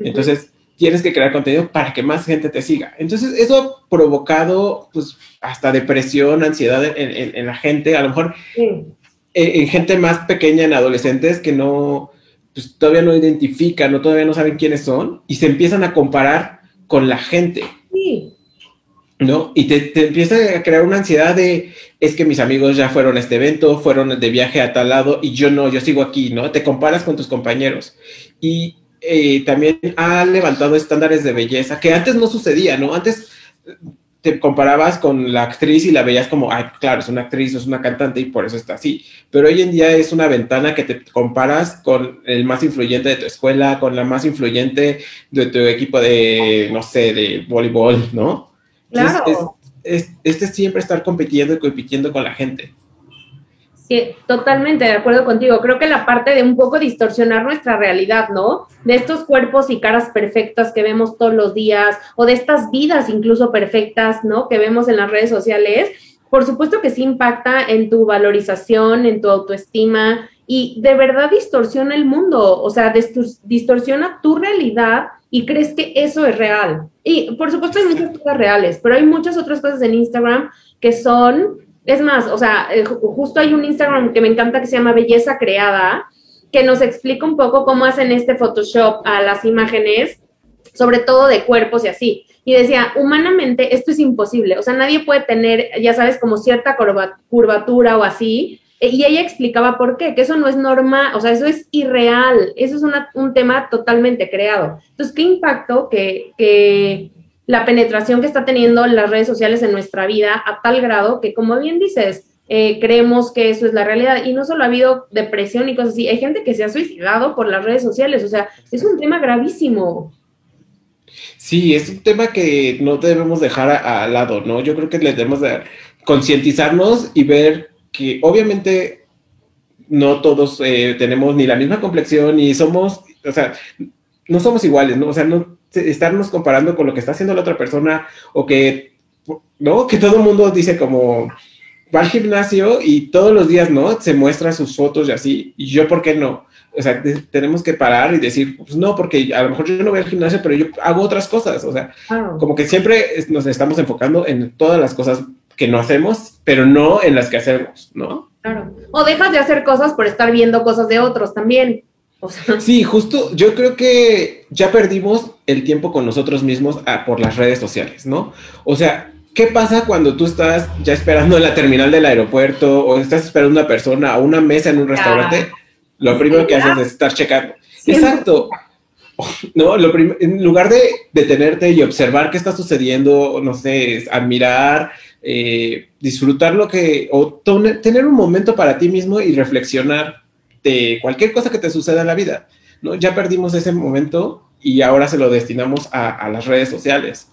B: Entonces, tienes que crear contenido para que más gente te siga. Entonces, eso ha provocado, pues, hasta depresión, ansiedad en, la gente, a lo mejor en, gente más pequeña, en adolescentes que no, pues, todavía no identifican o todavía no saben quiénes son y se empiezan a comparar con la gente. Sí. ¿No? Y te, te, empieza a crear una ansiedad de, es que mis amigos ya fueron a este evento, fueron de viaje a tal lado y yo no, yo sigo aquí, ¿no? Te comparas con tus compañeros. Y eh, también ha levantado estándares de belleza que antes no sucedía, ¿no? Antes te comparabas con la actriz y la veías como, ay, claro, es una actriz, es una cantante y por eso está así. Pero hoy en día es una ventana que te comparas con el más influyente de tu escuela, con la más influyente de tu equipo de, no sé, de voleibol, ¿no?
A: Claro.
B: es, este siempre estar compitiendo y compitiendo con la gente.
A: Totalmente de acuerdo contigo. Creo que la parte de un poco distorsionar nuestra realidad, ¿no? De estos cuerpos y caras perfectas que vemos todos los días, o de estas vidas incluso perfectas, ¿no? Que vemos en las redes sociales, por supuesto que sí impacta en tu valorización, en tu autoestima, y de verdad distorsiona el mundo, o sea, distorsiona tu realidad y crees que eso es real. Y por supuesto hay muchas cosas reales, pero hay muchas otras cosas en Instagram que son es más, o sea, eh, justo hay un Instagram que me encanta que se llama Belleza Creada, que nos explica un poco cómo hacen este Photoshop a las imágenes, sobre todo de cuerpos y así. Y decía, humanamente esto es imposible, o sea, nadie puede tener, ya sabes, como cierta curvatura o así. E, y ella explicaba por qué, que eso no es normal, o sea, eso es irreal, eso es un tema totalmente creado. Entonces, ¿qué impacto que, que la penetración que está teniendo las redes sociales en nuestra vida a tal grado que, como bien dices, eh, creemos que eso es la realidad. Y no solo ha habido depresión y cosas así, hay gente que se ha suicidado por las redes sociales. O sea, es un tema gravísimo.
B: Sí, es un tema que no debemos dejar al lado, ¿no? Yo creo que le debemos de concientizarnos y ver que obviamente no todos eh, tenemos ni la misma complexión ni somos, o sea, no somos iguales, ¿no? O sea, no estarnos comparando con lo que está haciendo la otra persona o que, ¿no? Que todo el mundo dice como, va al gimnasio y todos los días, ¿no? Se muestra sus fotos y así, y yo, ¿por qué no? O sea, tenemos que parar y decir, pues no, porque a lo mejor yo no voy al gimnasio, pero yo hago otras cosas, o sea, como que siempre nos estamos enfocando en todas las cosas que no hacemos, pero no en las que hacemos, ¿no?
A: Claro. O dejas de hacer cosas por estar viendo cosas de otros también.
B: Sí, justo, yo creo que ya perdimos el tiempo con nosotros mismos ah, por las redes sociales, ¿no? O sea, ¿qué pasa cuando tú estás ya esperando en la terminal del aeropuerto o estás esperando una persona a una mesa en un restaurante? Lo primero que haces es estar checando. Exacto. No, lo en lugar de detenerte y observar qué está sucediendo, no sé, admirar, eh, disfrutar lo que, o tener un momento para ti mismo y reflexionar de cualquier cosa que te suceda en la vida. ¿no? Ya perdimos ese momento y ahora se lo destinamos a, las redes sociales.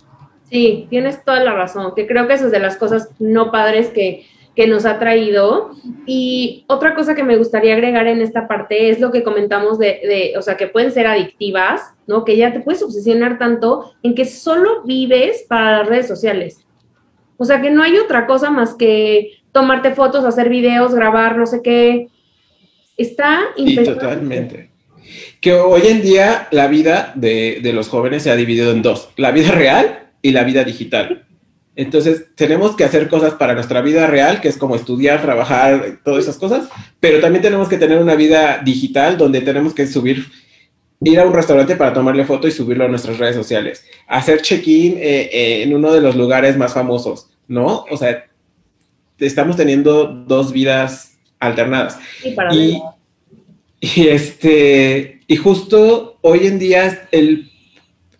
A: Sí, tienes toda la razón, que creo que eso es de las cosas no padres que, que nos ha traído. Y otra cosa que me gustaría agregar en esta parte es lo que comentamos de, de, o sea, que pueden ser adictivas, ¿no? Que ya te puedes obsesionar tanto en que solo vives para las redes sociales. O sea, que no hay otra cosa más que tomarte fotos, hacer videos, grabar, no sé qué, Está
B: Y totalmente. Que hoy en día la vida de, los jóvenes se ha dividido en dos, la vida real y la vida digital. Entonces, tenemos que hacer cosas para nuestra vida real, que es como estudiar, trabajar, todas esas cosas, pero también tenemos que tener una vida digital donde tenemos que subir, ir a un restaurante para tomarle foto y subirlo a nuestras redes sociales, hacer check-in eh, eh, en uno de los lugares más famosos, ¿no? O sea, estamos teniendo dos vidas alternadas. y, y, este, y justo hoy en día el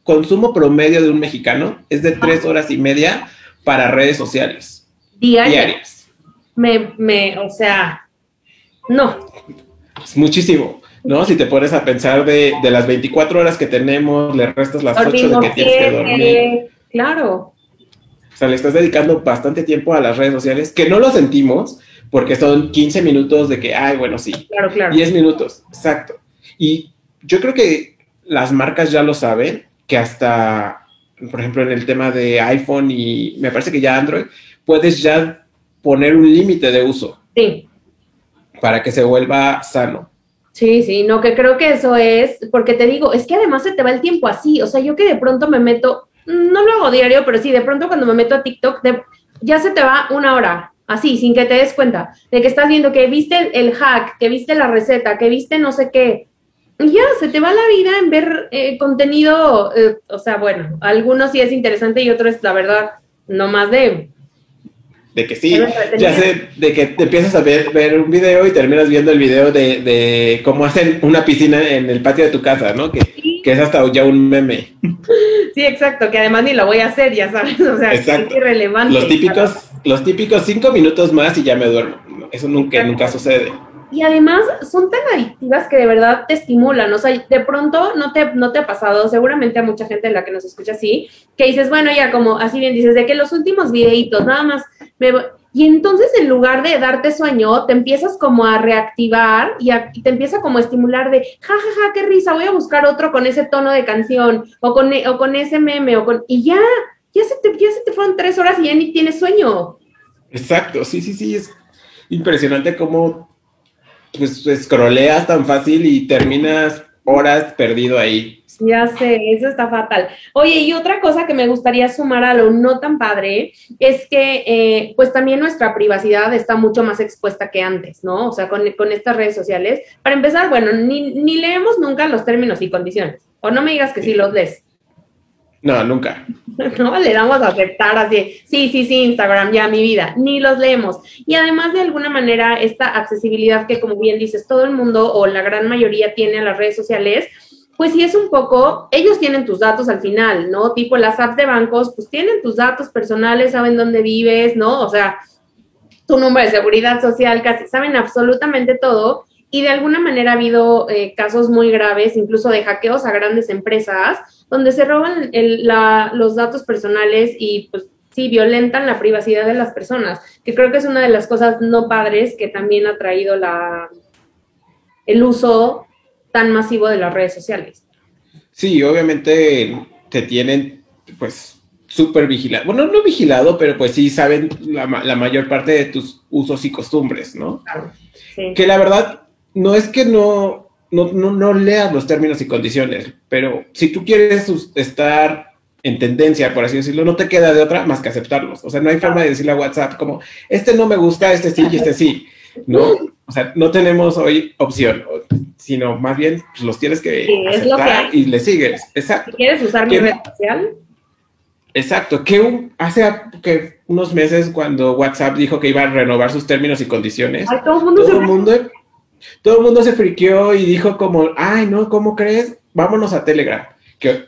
B: consumo promedio de un mexicano es de tres horas y media para redes sociales.
A: Diarias. Me, me, o sea, no.
B: Es muchísimo, ¿no? Si te pones a pensar de, de las 24 horas que tenemos, le restas las 8 de que tienes que dormir.
A: Claro.
B: O sea, le estás dedicando bastante tiempo a las redes sociales, que no lo sentimos, porque son 15 minutos de que, ay, bueno, sí.
A: Claro, claro.
B: 10 minutos, exacto. Y yo creo que las marcas ya lo saben, que hasta, por ejemplo, en el tema de iPhone y me parece que ya Android, puedes ya poner un límite de uso.
A: Sí.
B: Para que se vuelva sano.
A: Sí, sí, no, que creo que eso es, porque te digo, es que además se te va el tiempo así, o sea, yo que de pronto me meto, no lo hago diario, pero sí, de pronto cuando me meto a TikTok, ya se te va una hora, así, sin que te des cuenta, de que estás viendo que viste el hack, que viste la receta, que viste no sé qué. Y ya, se te va la vida en ver eh, contenido, eh, o sea, bueno, algunos sí es interesante y otros, la verdad, no más de...
B: De que sí, ya sé, de que te empiezas a ver, ver un video y terminas viendo el video de, de cómo hacen una piscina en el patio de tu casa, ¿no? Que que es hasta ya un meme.
A: Sí, exacto, que además ni lo voy a hacer, ya sabes, o sea, es irrelevante.
B: Los típicos, los típicos cinco minutos más y ya me duermo. Eso nunca, nunca sucede.
A: Y además son tan adictivas que de verdad te estimulan. O sea, de pronto no te, no te ha pasado, seguramente a mucha gente en la que nos escucha así, que dices, bueno, ya como así bien dices, de que los últimos videitos, nada más me y entonces en lugar de darte sueño, te empiezas como a reactivar y, te empieza como a estimular de, ja, ja, ja, qué risa, voy a buscar otro con ese tono de canción o con, o con ese meme o con... Y ya, ya se, te, ya se te fueron tres horas y ya ni tienes sueño.
B: Exacto, sí, sí, sí, es impresionante cómo pues tan fácil y terminas horas perdido ahí.
A: Ya sé, eso está fatal. Oye, y otra cosa que me gustaría sumar a lo no tan padre es que, eh, pues también nuestra privacidad está mucho más expuesta que antes, ¿no? O sea, con, estas redes sociales. Para empezar, bueno, ni, ni, leemos nunca los términos y condiciones. O no me digas que sí los lees.
B: No, nunca.
A: no le damos a aceptar así, sí, sí, sí, Instagram, ya mi vida, ni los leemos. Y además, de alguna manera, esta accesibilidad que, como bien dices, todo el mundo o la gran mayoría tiene a las redes sociales, pues sí es un poco, ellos tienen tus datos al final, ¿no? Tipo las apps de bancos, pues tienen tus datos personales, saben dónde vives, ¿no? O sea, tu número de seguridad social, casi saben absolutamente todo. Y de alguna manera ha habido eh, casos muy graves, incluso de hackeos a grandes empresas, donde se roban los datos personales y pues sí, violentan la privacidad de las personas, que creo que es una de las cosas no padres que también ha traído la, el uso tan masivo de las redes sociales.
B: Sí, obviamente te tienen pues súper vigilado. Bueno, no vigilado, pero pues sí saben la, mayor parte de tus usos y costumbres, ¿no? Claro, Que la verdad no es que no, no, no, leas los términos y condiciones, pero si tú quieres estar en tendencia, por así decirlo, no te queda de otra más que aceptarlos. O sea, no hay forma de decirle a WhatsApp como, este no me gusta, este sí y este sí, ¿no? O sea, no tenemos hoy opción sino más bien pues, los tienes que aceptar y le sigues. Exacto.
A: ¿Quieres usar mi red social?
B: Exacto, que hace que unos meses cuando WhatsApp dijo que iba a renovar sus términos y condiciones, todo, el mundo, todo, mundo, todo el mundo se friqueó y dijo como, ay, no, ¿cómo crees? Vámonos a Telegram. Que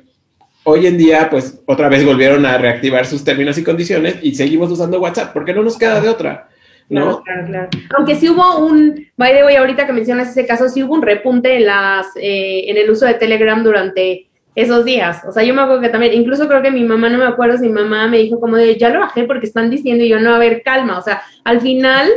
B: hoy en día, pues, otra vez volvieron a reactivar sus términos y condiciones y seguimos usando WhatsApp, porque no nos queda de otra. ¿No?
A: Claro, claro, Aunque sí hubo un, by the way, ahorita que mencionas ese caso, sí hubo un repunte en, las, eh, en el uso de Telegram durante esos días. O sea, yo me acuerdo que también, incluso creo que mi mamá, no me acuerdo si mi mamá me dijo como de, ya lo bajé porque están diciendo y yo, no, a ver, calma. O sea, al final,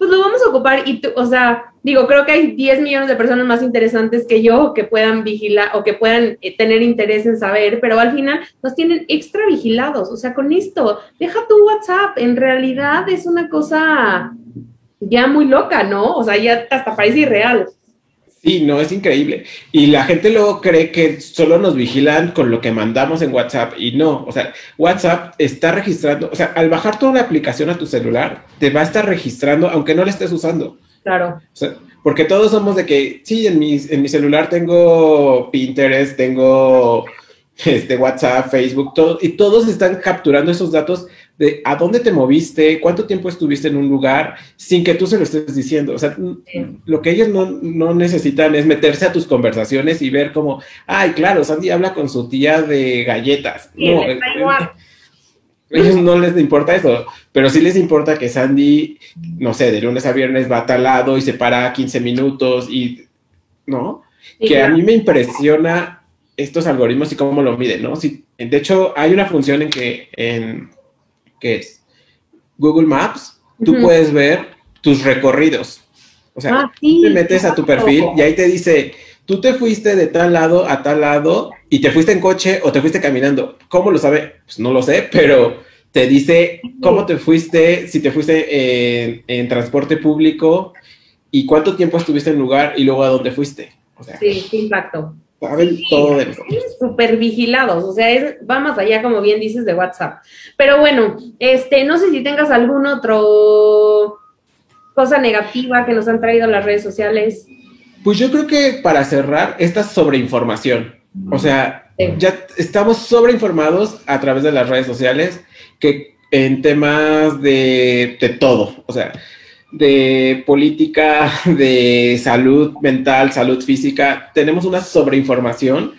A: pues lo vamos a ocupar y, o sea, digo, creo que hay 10 millones de personas más interesantes que yo que puedan vigilar o que puedan eh, tener interés en saber, pero al final nos tienen extra vigilados. O sea, con esto, deja tu WhatsApp, en realidad es una cosa ya muy loca, ¿no? O sea, ya hasta parece irreal.
B: Sí, no, es increíble. Y la gente luego cree que solo nos vigilan con lo que mandamos en WhatsApp y no, o sea, WhatsApp está registrando, o sea, al bajar toda la aplicación a tu celular, te va a estar registrando aunque no la estés usando.
A: Claro.
B: porque todos somos de que, sí, en mi, en mi celular tengo Pinterest, tengo este, WhatsApp, Facebook, todo, y todos están capturando esos datos de a dónde te moviste, cuánto tiempo estuviste en un lugar, sin que tú se lo estés diciendo. O sea, lo que ellos no, necesitan es meterse a tus conversaciones y ver como, ay, claro, Sandy habla con su tía de galletas. no, ellos no les importa eso, pero sí les importa que Sandy, no sé, de lunes a viernes va tal lado y se para 15 minutos y, ¿no? que a mí me impresiona estos algoritmos y cómo lo miden, ¿no? Si, de hecho, hay una función en que, en, que es Google Maps, tú puedes ver tus recorridos. O sea, ah, te metes a tu perfil y ahí te dice, tú te fuiste de tal lado a tal lado y te fuiste en coche o te fuiste caminando. ¿Cómo lo sabe? Pues no lo sé, pero te dice cómo te fuiste, si te fuiste en, transporte público y cuánto tiempo estuviste en lugar y luego a dónde fuiste.
A: sí, qué impacto.
B: Saben todo de
A: Súper vigilados, o sea, es, va más allá, como bien dices, de WhatsApp. Pero bueno, este, no sé si tengas algún otro cosa negativa que nos han traído las redes sociales.
B: Pues yo creo que para cerrar, esta sobreinformación. O sea, ya estamos sobreinformados a través de las redes sociales que en temas de, de todo, o sea, de política, de salud mental, salud física, tenemos una sobreinformación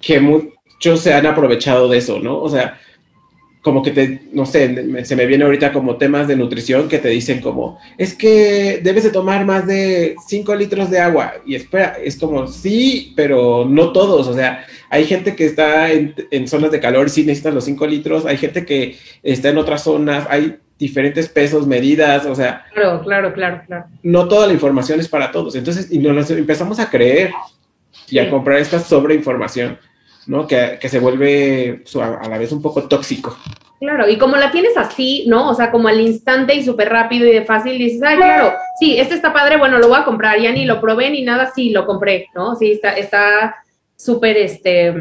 B: que muchos se han aprovechado de eso, ¿no? O sea, como que te, no sé, se me viene ahorita como temas de nutrición que te dicen como, es que debes de tomar más de 5 litros de agua. Y espera, es como, sí, pero no todos. O sea, hay gente que está en, zonas de calor y sí necesitan los 5 litros. Hay gente que está en otras zonas. Hay diferentes pesos, medidas, o sea.
A: Claro, claro, claro, claro.
B: No toda la información es para todos. Entonces, y nos empezamos a creer y a comprar esta sobreinformación. ¿no? Que, se vuelve a la vez un poco tóxico.
A: Claro, y como la tienes así, ¿no? O sea, como al instante y súper rápido y de fácil, dices, ay, claro, sí, este está padre, bueno, lo voy a comprar, ya ni lo probé ni nada, sí, lo compré, ¿no? Sí, está, está súper, este,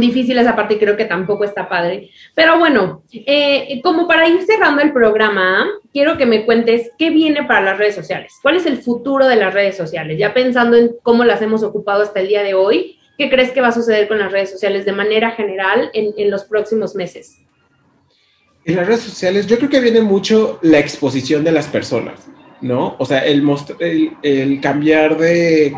A: difícil esa parte creo que tampoco está padre. Pero bueno, eh, como para ir cerrando el programa, quiero que me cuentes qué viene para las redes sociales. ¿Cuál es el futuro de las redes sociales? Ya pensando en cómo las hemos ocupado hasta el día de hoy, ¿qué crees que va a suceder con las redes sociales de manera general en, en los próximos meses?
B: En las redes sociales yo creo que viene mucho la exposición de las personas, ¿no? O sea, el, el, cambiar de,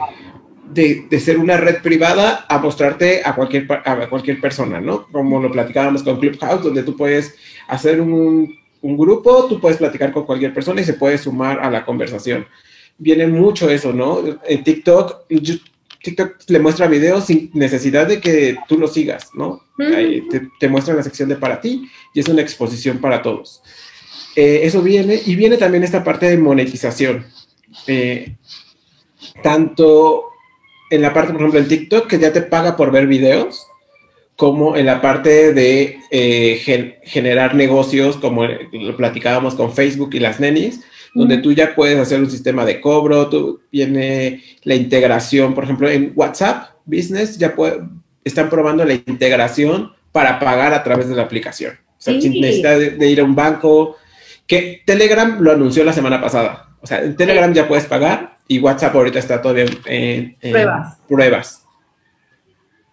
B: de, ser una red privada a mostrarte a cualquier, a cualquier persona, ¿no? Como lo platicábamos con Clubhouse, donde tú puedes hacer un, un grupo, tú puedes platicar con cualquier persona y se puede sumar a la conversación. Viene mucho eso, ¿no? En TikTok, TikTok le muestra videos sin necesidad de que tú lo sigas, ¿no? te, muestra la sección de para ti y es una exposición para todos. Eh, eso viene y viene también esta parte de monetización. Eh, tanto en la parte, por ejemplo, en TikTok, que ya te paga por ver videos, como en la parte de eh, generar negocios, como lo platicábamos con Facebook y las nenis, donde tú ya puedes hacer un sistema de cobro, tú, viene la integración, por ejemplo, en WhatsApp Business ya están probando la integración para pagar a través de la aplicación. O sea, sin necesidad de, ir a un banco, que Telegram lo anunció la semana pasada. O sea, en Telegram ya puedes pagar y WhatsApp ahorita está todavía en,
A: pruebas.
B: pruebas.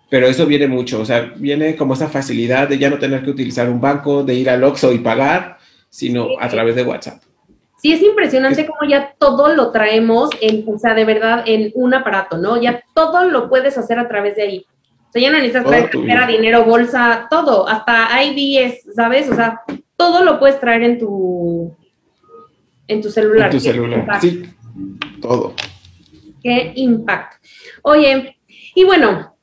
B: Pero eso viene mucho, o sea, viene como esa facilidad de ya no tener que utilizar un banco, de ir al Oxxo y pagar, sino a través de WhatsApp.
A: Sí, es impresionante cómo ya todo lo traemos, en, o sea, de verdad, en un aparato, ¿no? Ya todo lo puedes hacer a través de ahí. O sea, ya no necesitas traer dinero, bolsa, todo, hasta IDs, ¿sabes? O sea, todo lo puedes traer en tu, en tu celular.
B: En tu celular, sí, todo.
A: Qué impacto. Oye, y bueno,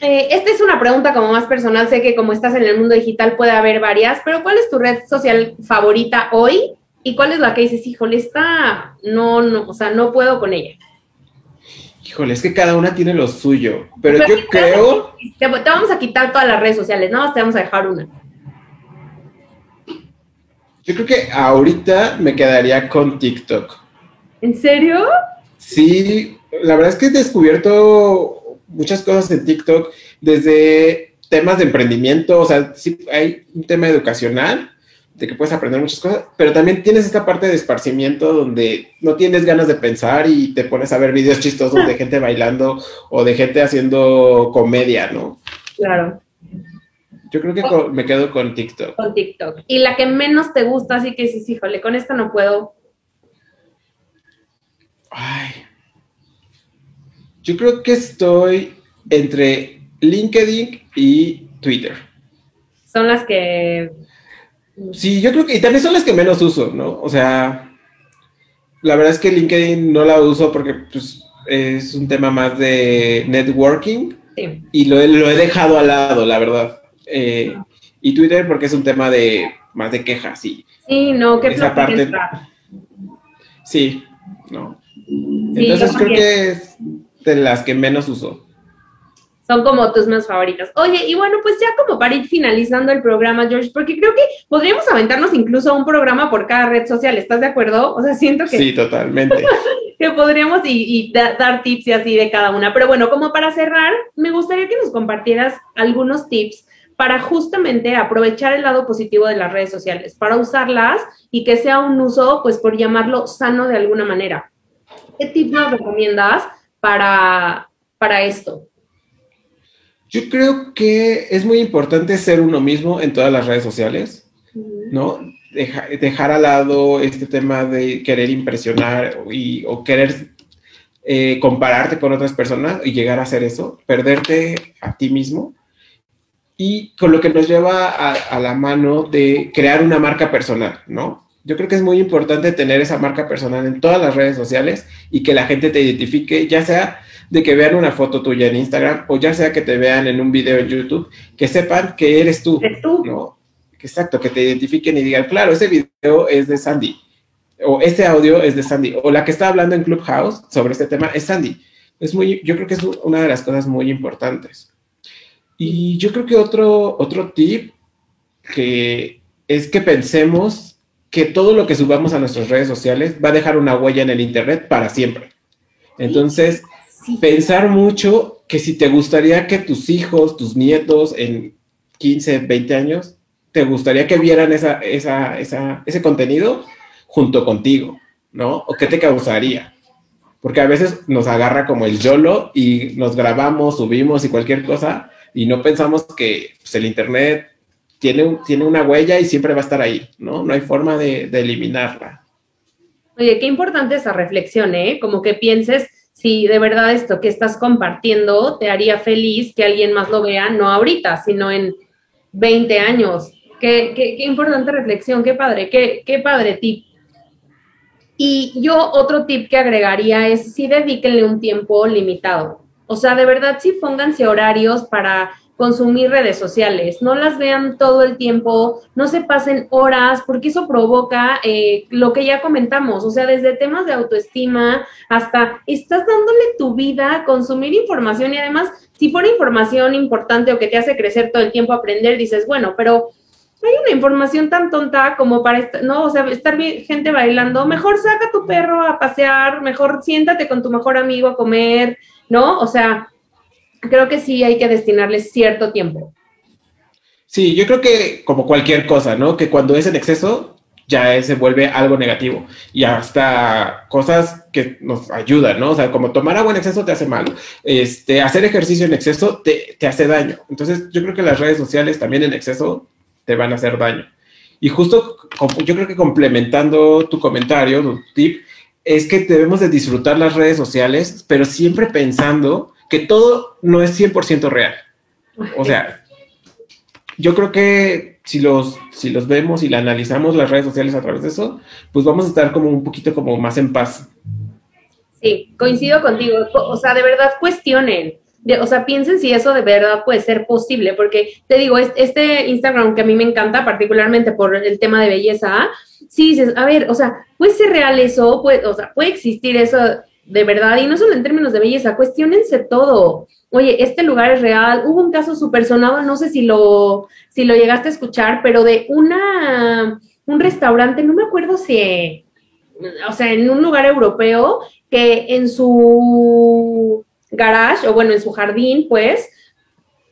A: eh, esta es una pregunta como más personal, sé que como estás en el mundo digital puede haber varias, pero ¿cuál es tu red social favorita hoy ¿Y cuál es la que dices, híjole, esta no, no, o sea, no puedo con ella?
B: Híjole, es que cada una tiene lo suyo, pero, yo creo...
A: Te, vamos a quitar todas las redes sociales, ¿no? Te vamos a dejar una.
B: Yo creo que ahorita me quedaría con TikTok.
A: ¿En serio?
B: Sí, la verdad es que he descubierto muchas cosas en TikTok, desde temas de emprendimiento, o sea, sí hay un tema educacional, de que puedes aprender muchas cosas, pero también tienes esta parte de esparcimiento donde no tienes ganas de pensar y te pones a ver videos chistosos de gente bailando o de gente haciendo comedia, ¿no?
A: Claro.
B: Yo creo que me quedo con TikTok.
A: Con TikTok. Y la que menos te gusta, así que dices, híjole, con esta no puedo.
B: Ay. Yo creo que estoy entre LinkedIn y Twitter.
A: Son las que
B: Sí, yo creo que, y también son las que menos uso, ¿no? O sea, la verdad es que LinkedIn no la uso porque pues, es un tema más de networking y lo, lo, he dejado al lado, la verdad. Eh, y Twitter porque es un tema de más de quejas, sí.
A: Sí, no, que esa parte.
B: Sí, no. Entonces creo que es de las que menos uso
A: son como tus más favoritos. Oye, y bueno, pues ya como para ir finalizando el programa, George, porque creo que podríamos aventarnos incluso un programa por cada red social, ¿estás de acuerdo? O sea, siento que...
B: Sí, totalmente.
A: que podríamos y, dar tips y así de cada una. Pero bueno, como para cerrar, me gustaría que nos compartieras algunos tips para justamente aprovechar el lado positivo de las redes sociales, para usarlas y que sea un uso, pues por llamarlo sano de alguna manera. ¿Qué tips nos recomiendas para, para esto?
B: Yo creo que es muy importante ser uno mismo en todas las redes sociales, ¿no? dejar al lado este tema de querer impresionar y, o querer eh, compararte con otras personas y llegar a hacer eso, perderte a ti mismo. Y con lo que nos lleva a, a la mano de crear una marca personal, ¿no? Yo creo que es muy importante tener esa marca personal en todas las redes sociales y que la gente te identifique, ya sea de que vean una foto tuya en Instagram o ya sea que te vean en un video en YouTube, que sepan que eres tú.
A: ¿Eres tú?
B: ¿no? Exacto, que te identifiquen y digan, claro, ese video es de Sandy, o este audio es de Sandy, o la que está hablando en Clubhouse sobre este tema es Sandy. Es muy, yo creo que es una de las cosas muy importantes. Y yo creo que otro, otro tip que es que pensemos que todo lo que subamos a nuestras redes sociales va a dejar una huella en el Internet para siempre. Entonces, pensar mucho que si te gustaría que tus hijos, tus nietos en 15, 20 años, te gustaría que vieran esa, esa, esa, ese contenido junto contigo, ¿no? ¿O qué te causaría? Porque a veces nos agarra como el YOLO y nos grabamos, subimos y cualquier cosa y no pensamos que pues, el Internet tiene, tiene una huella y siempre va a estar ahí, ¿no? No hay forma de, de eliminarla.
A: Oye, qué importante esa reflexión, ¿eh? Como que pienses si de verdad esto que estás compartiendo te haría feliz que alguien más lo vea, no ahorita, sino en 20 años. Qué, qué, qué importante reflexión, qué padre, qué, qué padre tip. Y yo otro tip que agregaría es si dedíquenle un tiempo limitado. O sea, de verdad sí pónganse horarios para consumir redes sociales, no las vean todo el tiempo, no se pasen horas, porque eso provoca eh, lo que ya comentamos, o sea, desde temas de autoestima hasta estás dándole tu vida a consumir información y además, si fuera información importante o que te hace crecer todo el tiempo aprender, dices, bueno, pero hay una información tan tonta como para, no, o sea, estar gente bailando, mejor saca tu perro a pasear, mejor siéntate con tu mejor amigo a comer, ¿no? O sea, creo que sí hay que destinarle cierto tiempo.
B: Sí, yo creo que como cualquier cosa, ¿no? Que cuando es en exceso, ya se vuelve algo negativo. Y hasta cosas que nos ayudan, ¿no? O sea, como tomar agua en exceso te hace mal. Este, hacer ejercicio en exceso te, te hace daño. Entonces, yo creo que las redes sociales también en exceso te van a hacer daño. Y justo yo creo que complementando tu comentario, tu tip, es que debemos de disfrutar las redes sociales, pero siempre pensando que todo no es 100% real. O sea, yo creo que si los, si los vemos y analizamos las redes sociales a través de eso, pues vamos a estar como un poquito como más en paz.
A: Sí, coincido contigo. O sea, de verdad cuestionen. o sea, piensen si eso de verdad puede ser posible, porque te digo, este Instagram que a mí me encanta, particularmente por el tema de belleza, sí dices, a ver, o sea, puede ser real eso, puede, o sea, puede existir eso de verdad, y no solo en términos de belleza, cuestionense todo. Oye, este lugar es real. Hubo un caso súper sonado, no sé si lo, si lo llegaste a escuchar, pero de una, un restaurante, no me acuerdo si, o sea, en un lugar europeo, que en su garage, o bueno, en su jardín, pues,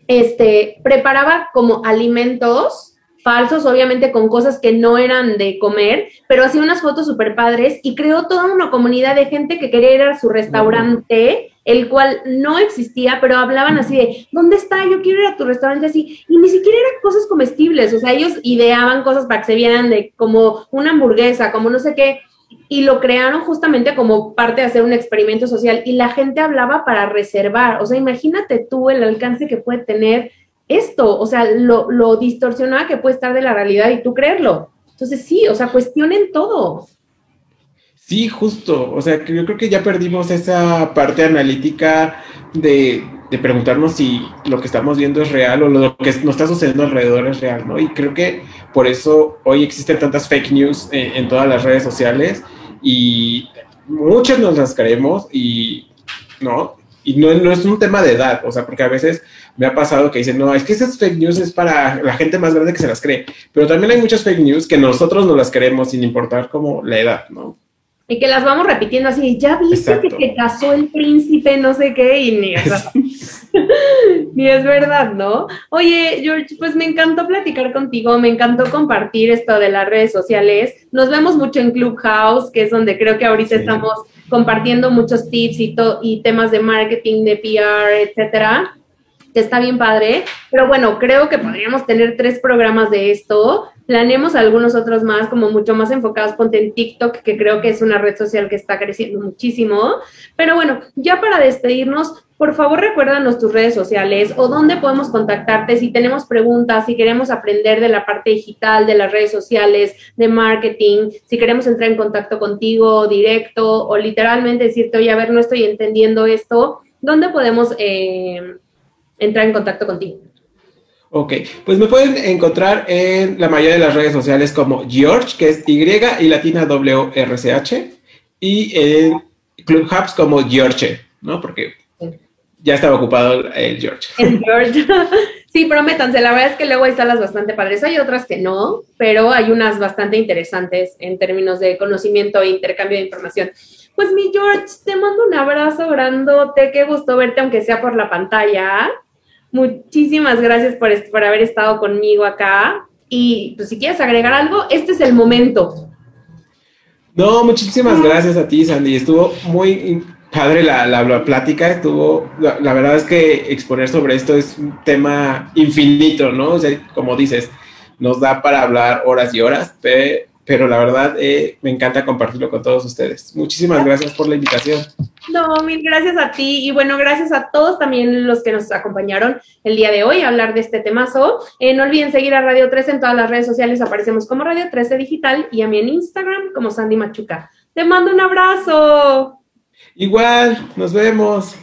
A: este, preparaba como alimentos falsos, obviamente con cosas que no eran de comer, pero hacía unas fotos súper padres y creó toda una comunidad de gente que quería ir a su restaurante, el cual no existía, pero hablaban así de, ¿dónde está? Yo quiero ir a tu restaurante así. Y ni siquiera eran cosas comestibles, o sea, ellos ideaban cosas para que se vieran de como una hamburguesa, como no sé qué. Y lo crearon justamente como parte de hacer un experimento social y la gente hablaba para reservar. O sea, imagínate tú el alcance que puede tener esto, o sea, lo, lo distorsionada que puede estar de la realidad y tú creerlo. Entonces sí, o sea, cuestionen todo.
B: Sí, justo. O sea, yo creo que ya perdimos esa parte analítica de, de, preguntarnos si lo que estamos viendo es real o lo que nos está sucediendo alrededor es real, ¿no? Y creo que por eso hoy existen tantas fake news en, todas las redes sociales y muchas nos las creemos y, ¿no? Y no, no es un tema de edad, o sea, porque a veces me ha pasado que dicen, no, es que esas fake news es para la gente más grande que se las cree. Pero también hay muchas fake news que nosotros no las creemos sin importar como la edad, ¿no?
A: Y que las vamos repitiendo así, ya viste que te casó el príncipe, no sé qué, y ni, ni es verdad, ¿no? Oye, George, pues me encantó platicar contigo, me encantó compartir esto de las redes sociales. Nos vemos mucho en Clubhouse, que es donde creo que ahorita sí. estamos compartiendo muchos tips y, y temas de marketing, de PR, etcétera. Está bien padre, pero bueno, creo que podríamos tener tres programas de esto. Planemos algunos otros más, como mucho más enfocados, ponte en TikTok, que creo que es una red social que está creciendo muchísimo. Pero bueno, ya para despedirnos, por favor recuérdanos tus redes sociales o dónde podemos contactarte si tenemos preguntas, si queremos aprender de la parte digital, de las redes sociales, de marketing, si queremos entrar en contacto contigo directo o literalmente decirte, oye, a ver, no estoy entendiendo esto, ¿dónde podemos... Eh, entrar en contacto contigo?
B: Ok, pues me pueden encontrar en la mayoría de las redes sociales como George, que es Y y latina W R C H, y en Clubhouse como George, ¿no? Porque ya estaba ocupado el George.
A: El George. Sí, prométanse, la verdad es que luego hay salas bastante padres, hay otras que no, pero hay unas bastante interesantes en términos de conocimiento e intercambio de información. Pues mi George, te mando un abrazo grandote, qué gusto verte aunque sea por la pantalla. Muchísimas gracias por, por haber estado conmigo acá. Y pues, si quieres agregar algo, este es el momento.
B: No, muchísimas gracias a ti, Sandy. Estuvo muy padre la, la, plática. Estuvo, la, verdad es que exponer sobre esto es un tema infinito, ¿no? O sea, como dices, nos da para hablar horas y horas, pero pero la verdad eh, me encanta compartirlo con todos ustedes. Muchísimas gracias por la invitación.
A: No, mil gracias a ti y bueno, gracias a todos también los que nos acompañaron el día de hoy a hablar de este temazo. Eh, no olviden seguir a Radio 13 en todas las redes sociales, aparecemos como Radio 13 Digital y a mí en Instagram como Sandy Machuca. Te mando un abrazo.
B: Igual, nos vemos.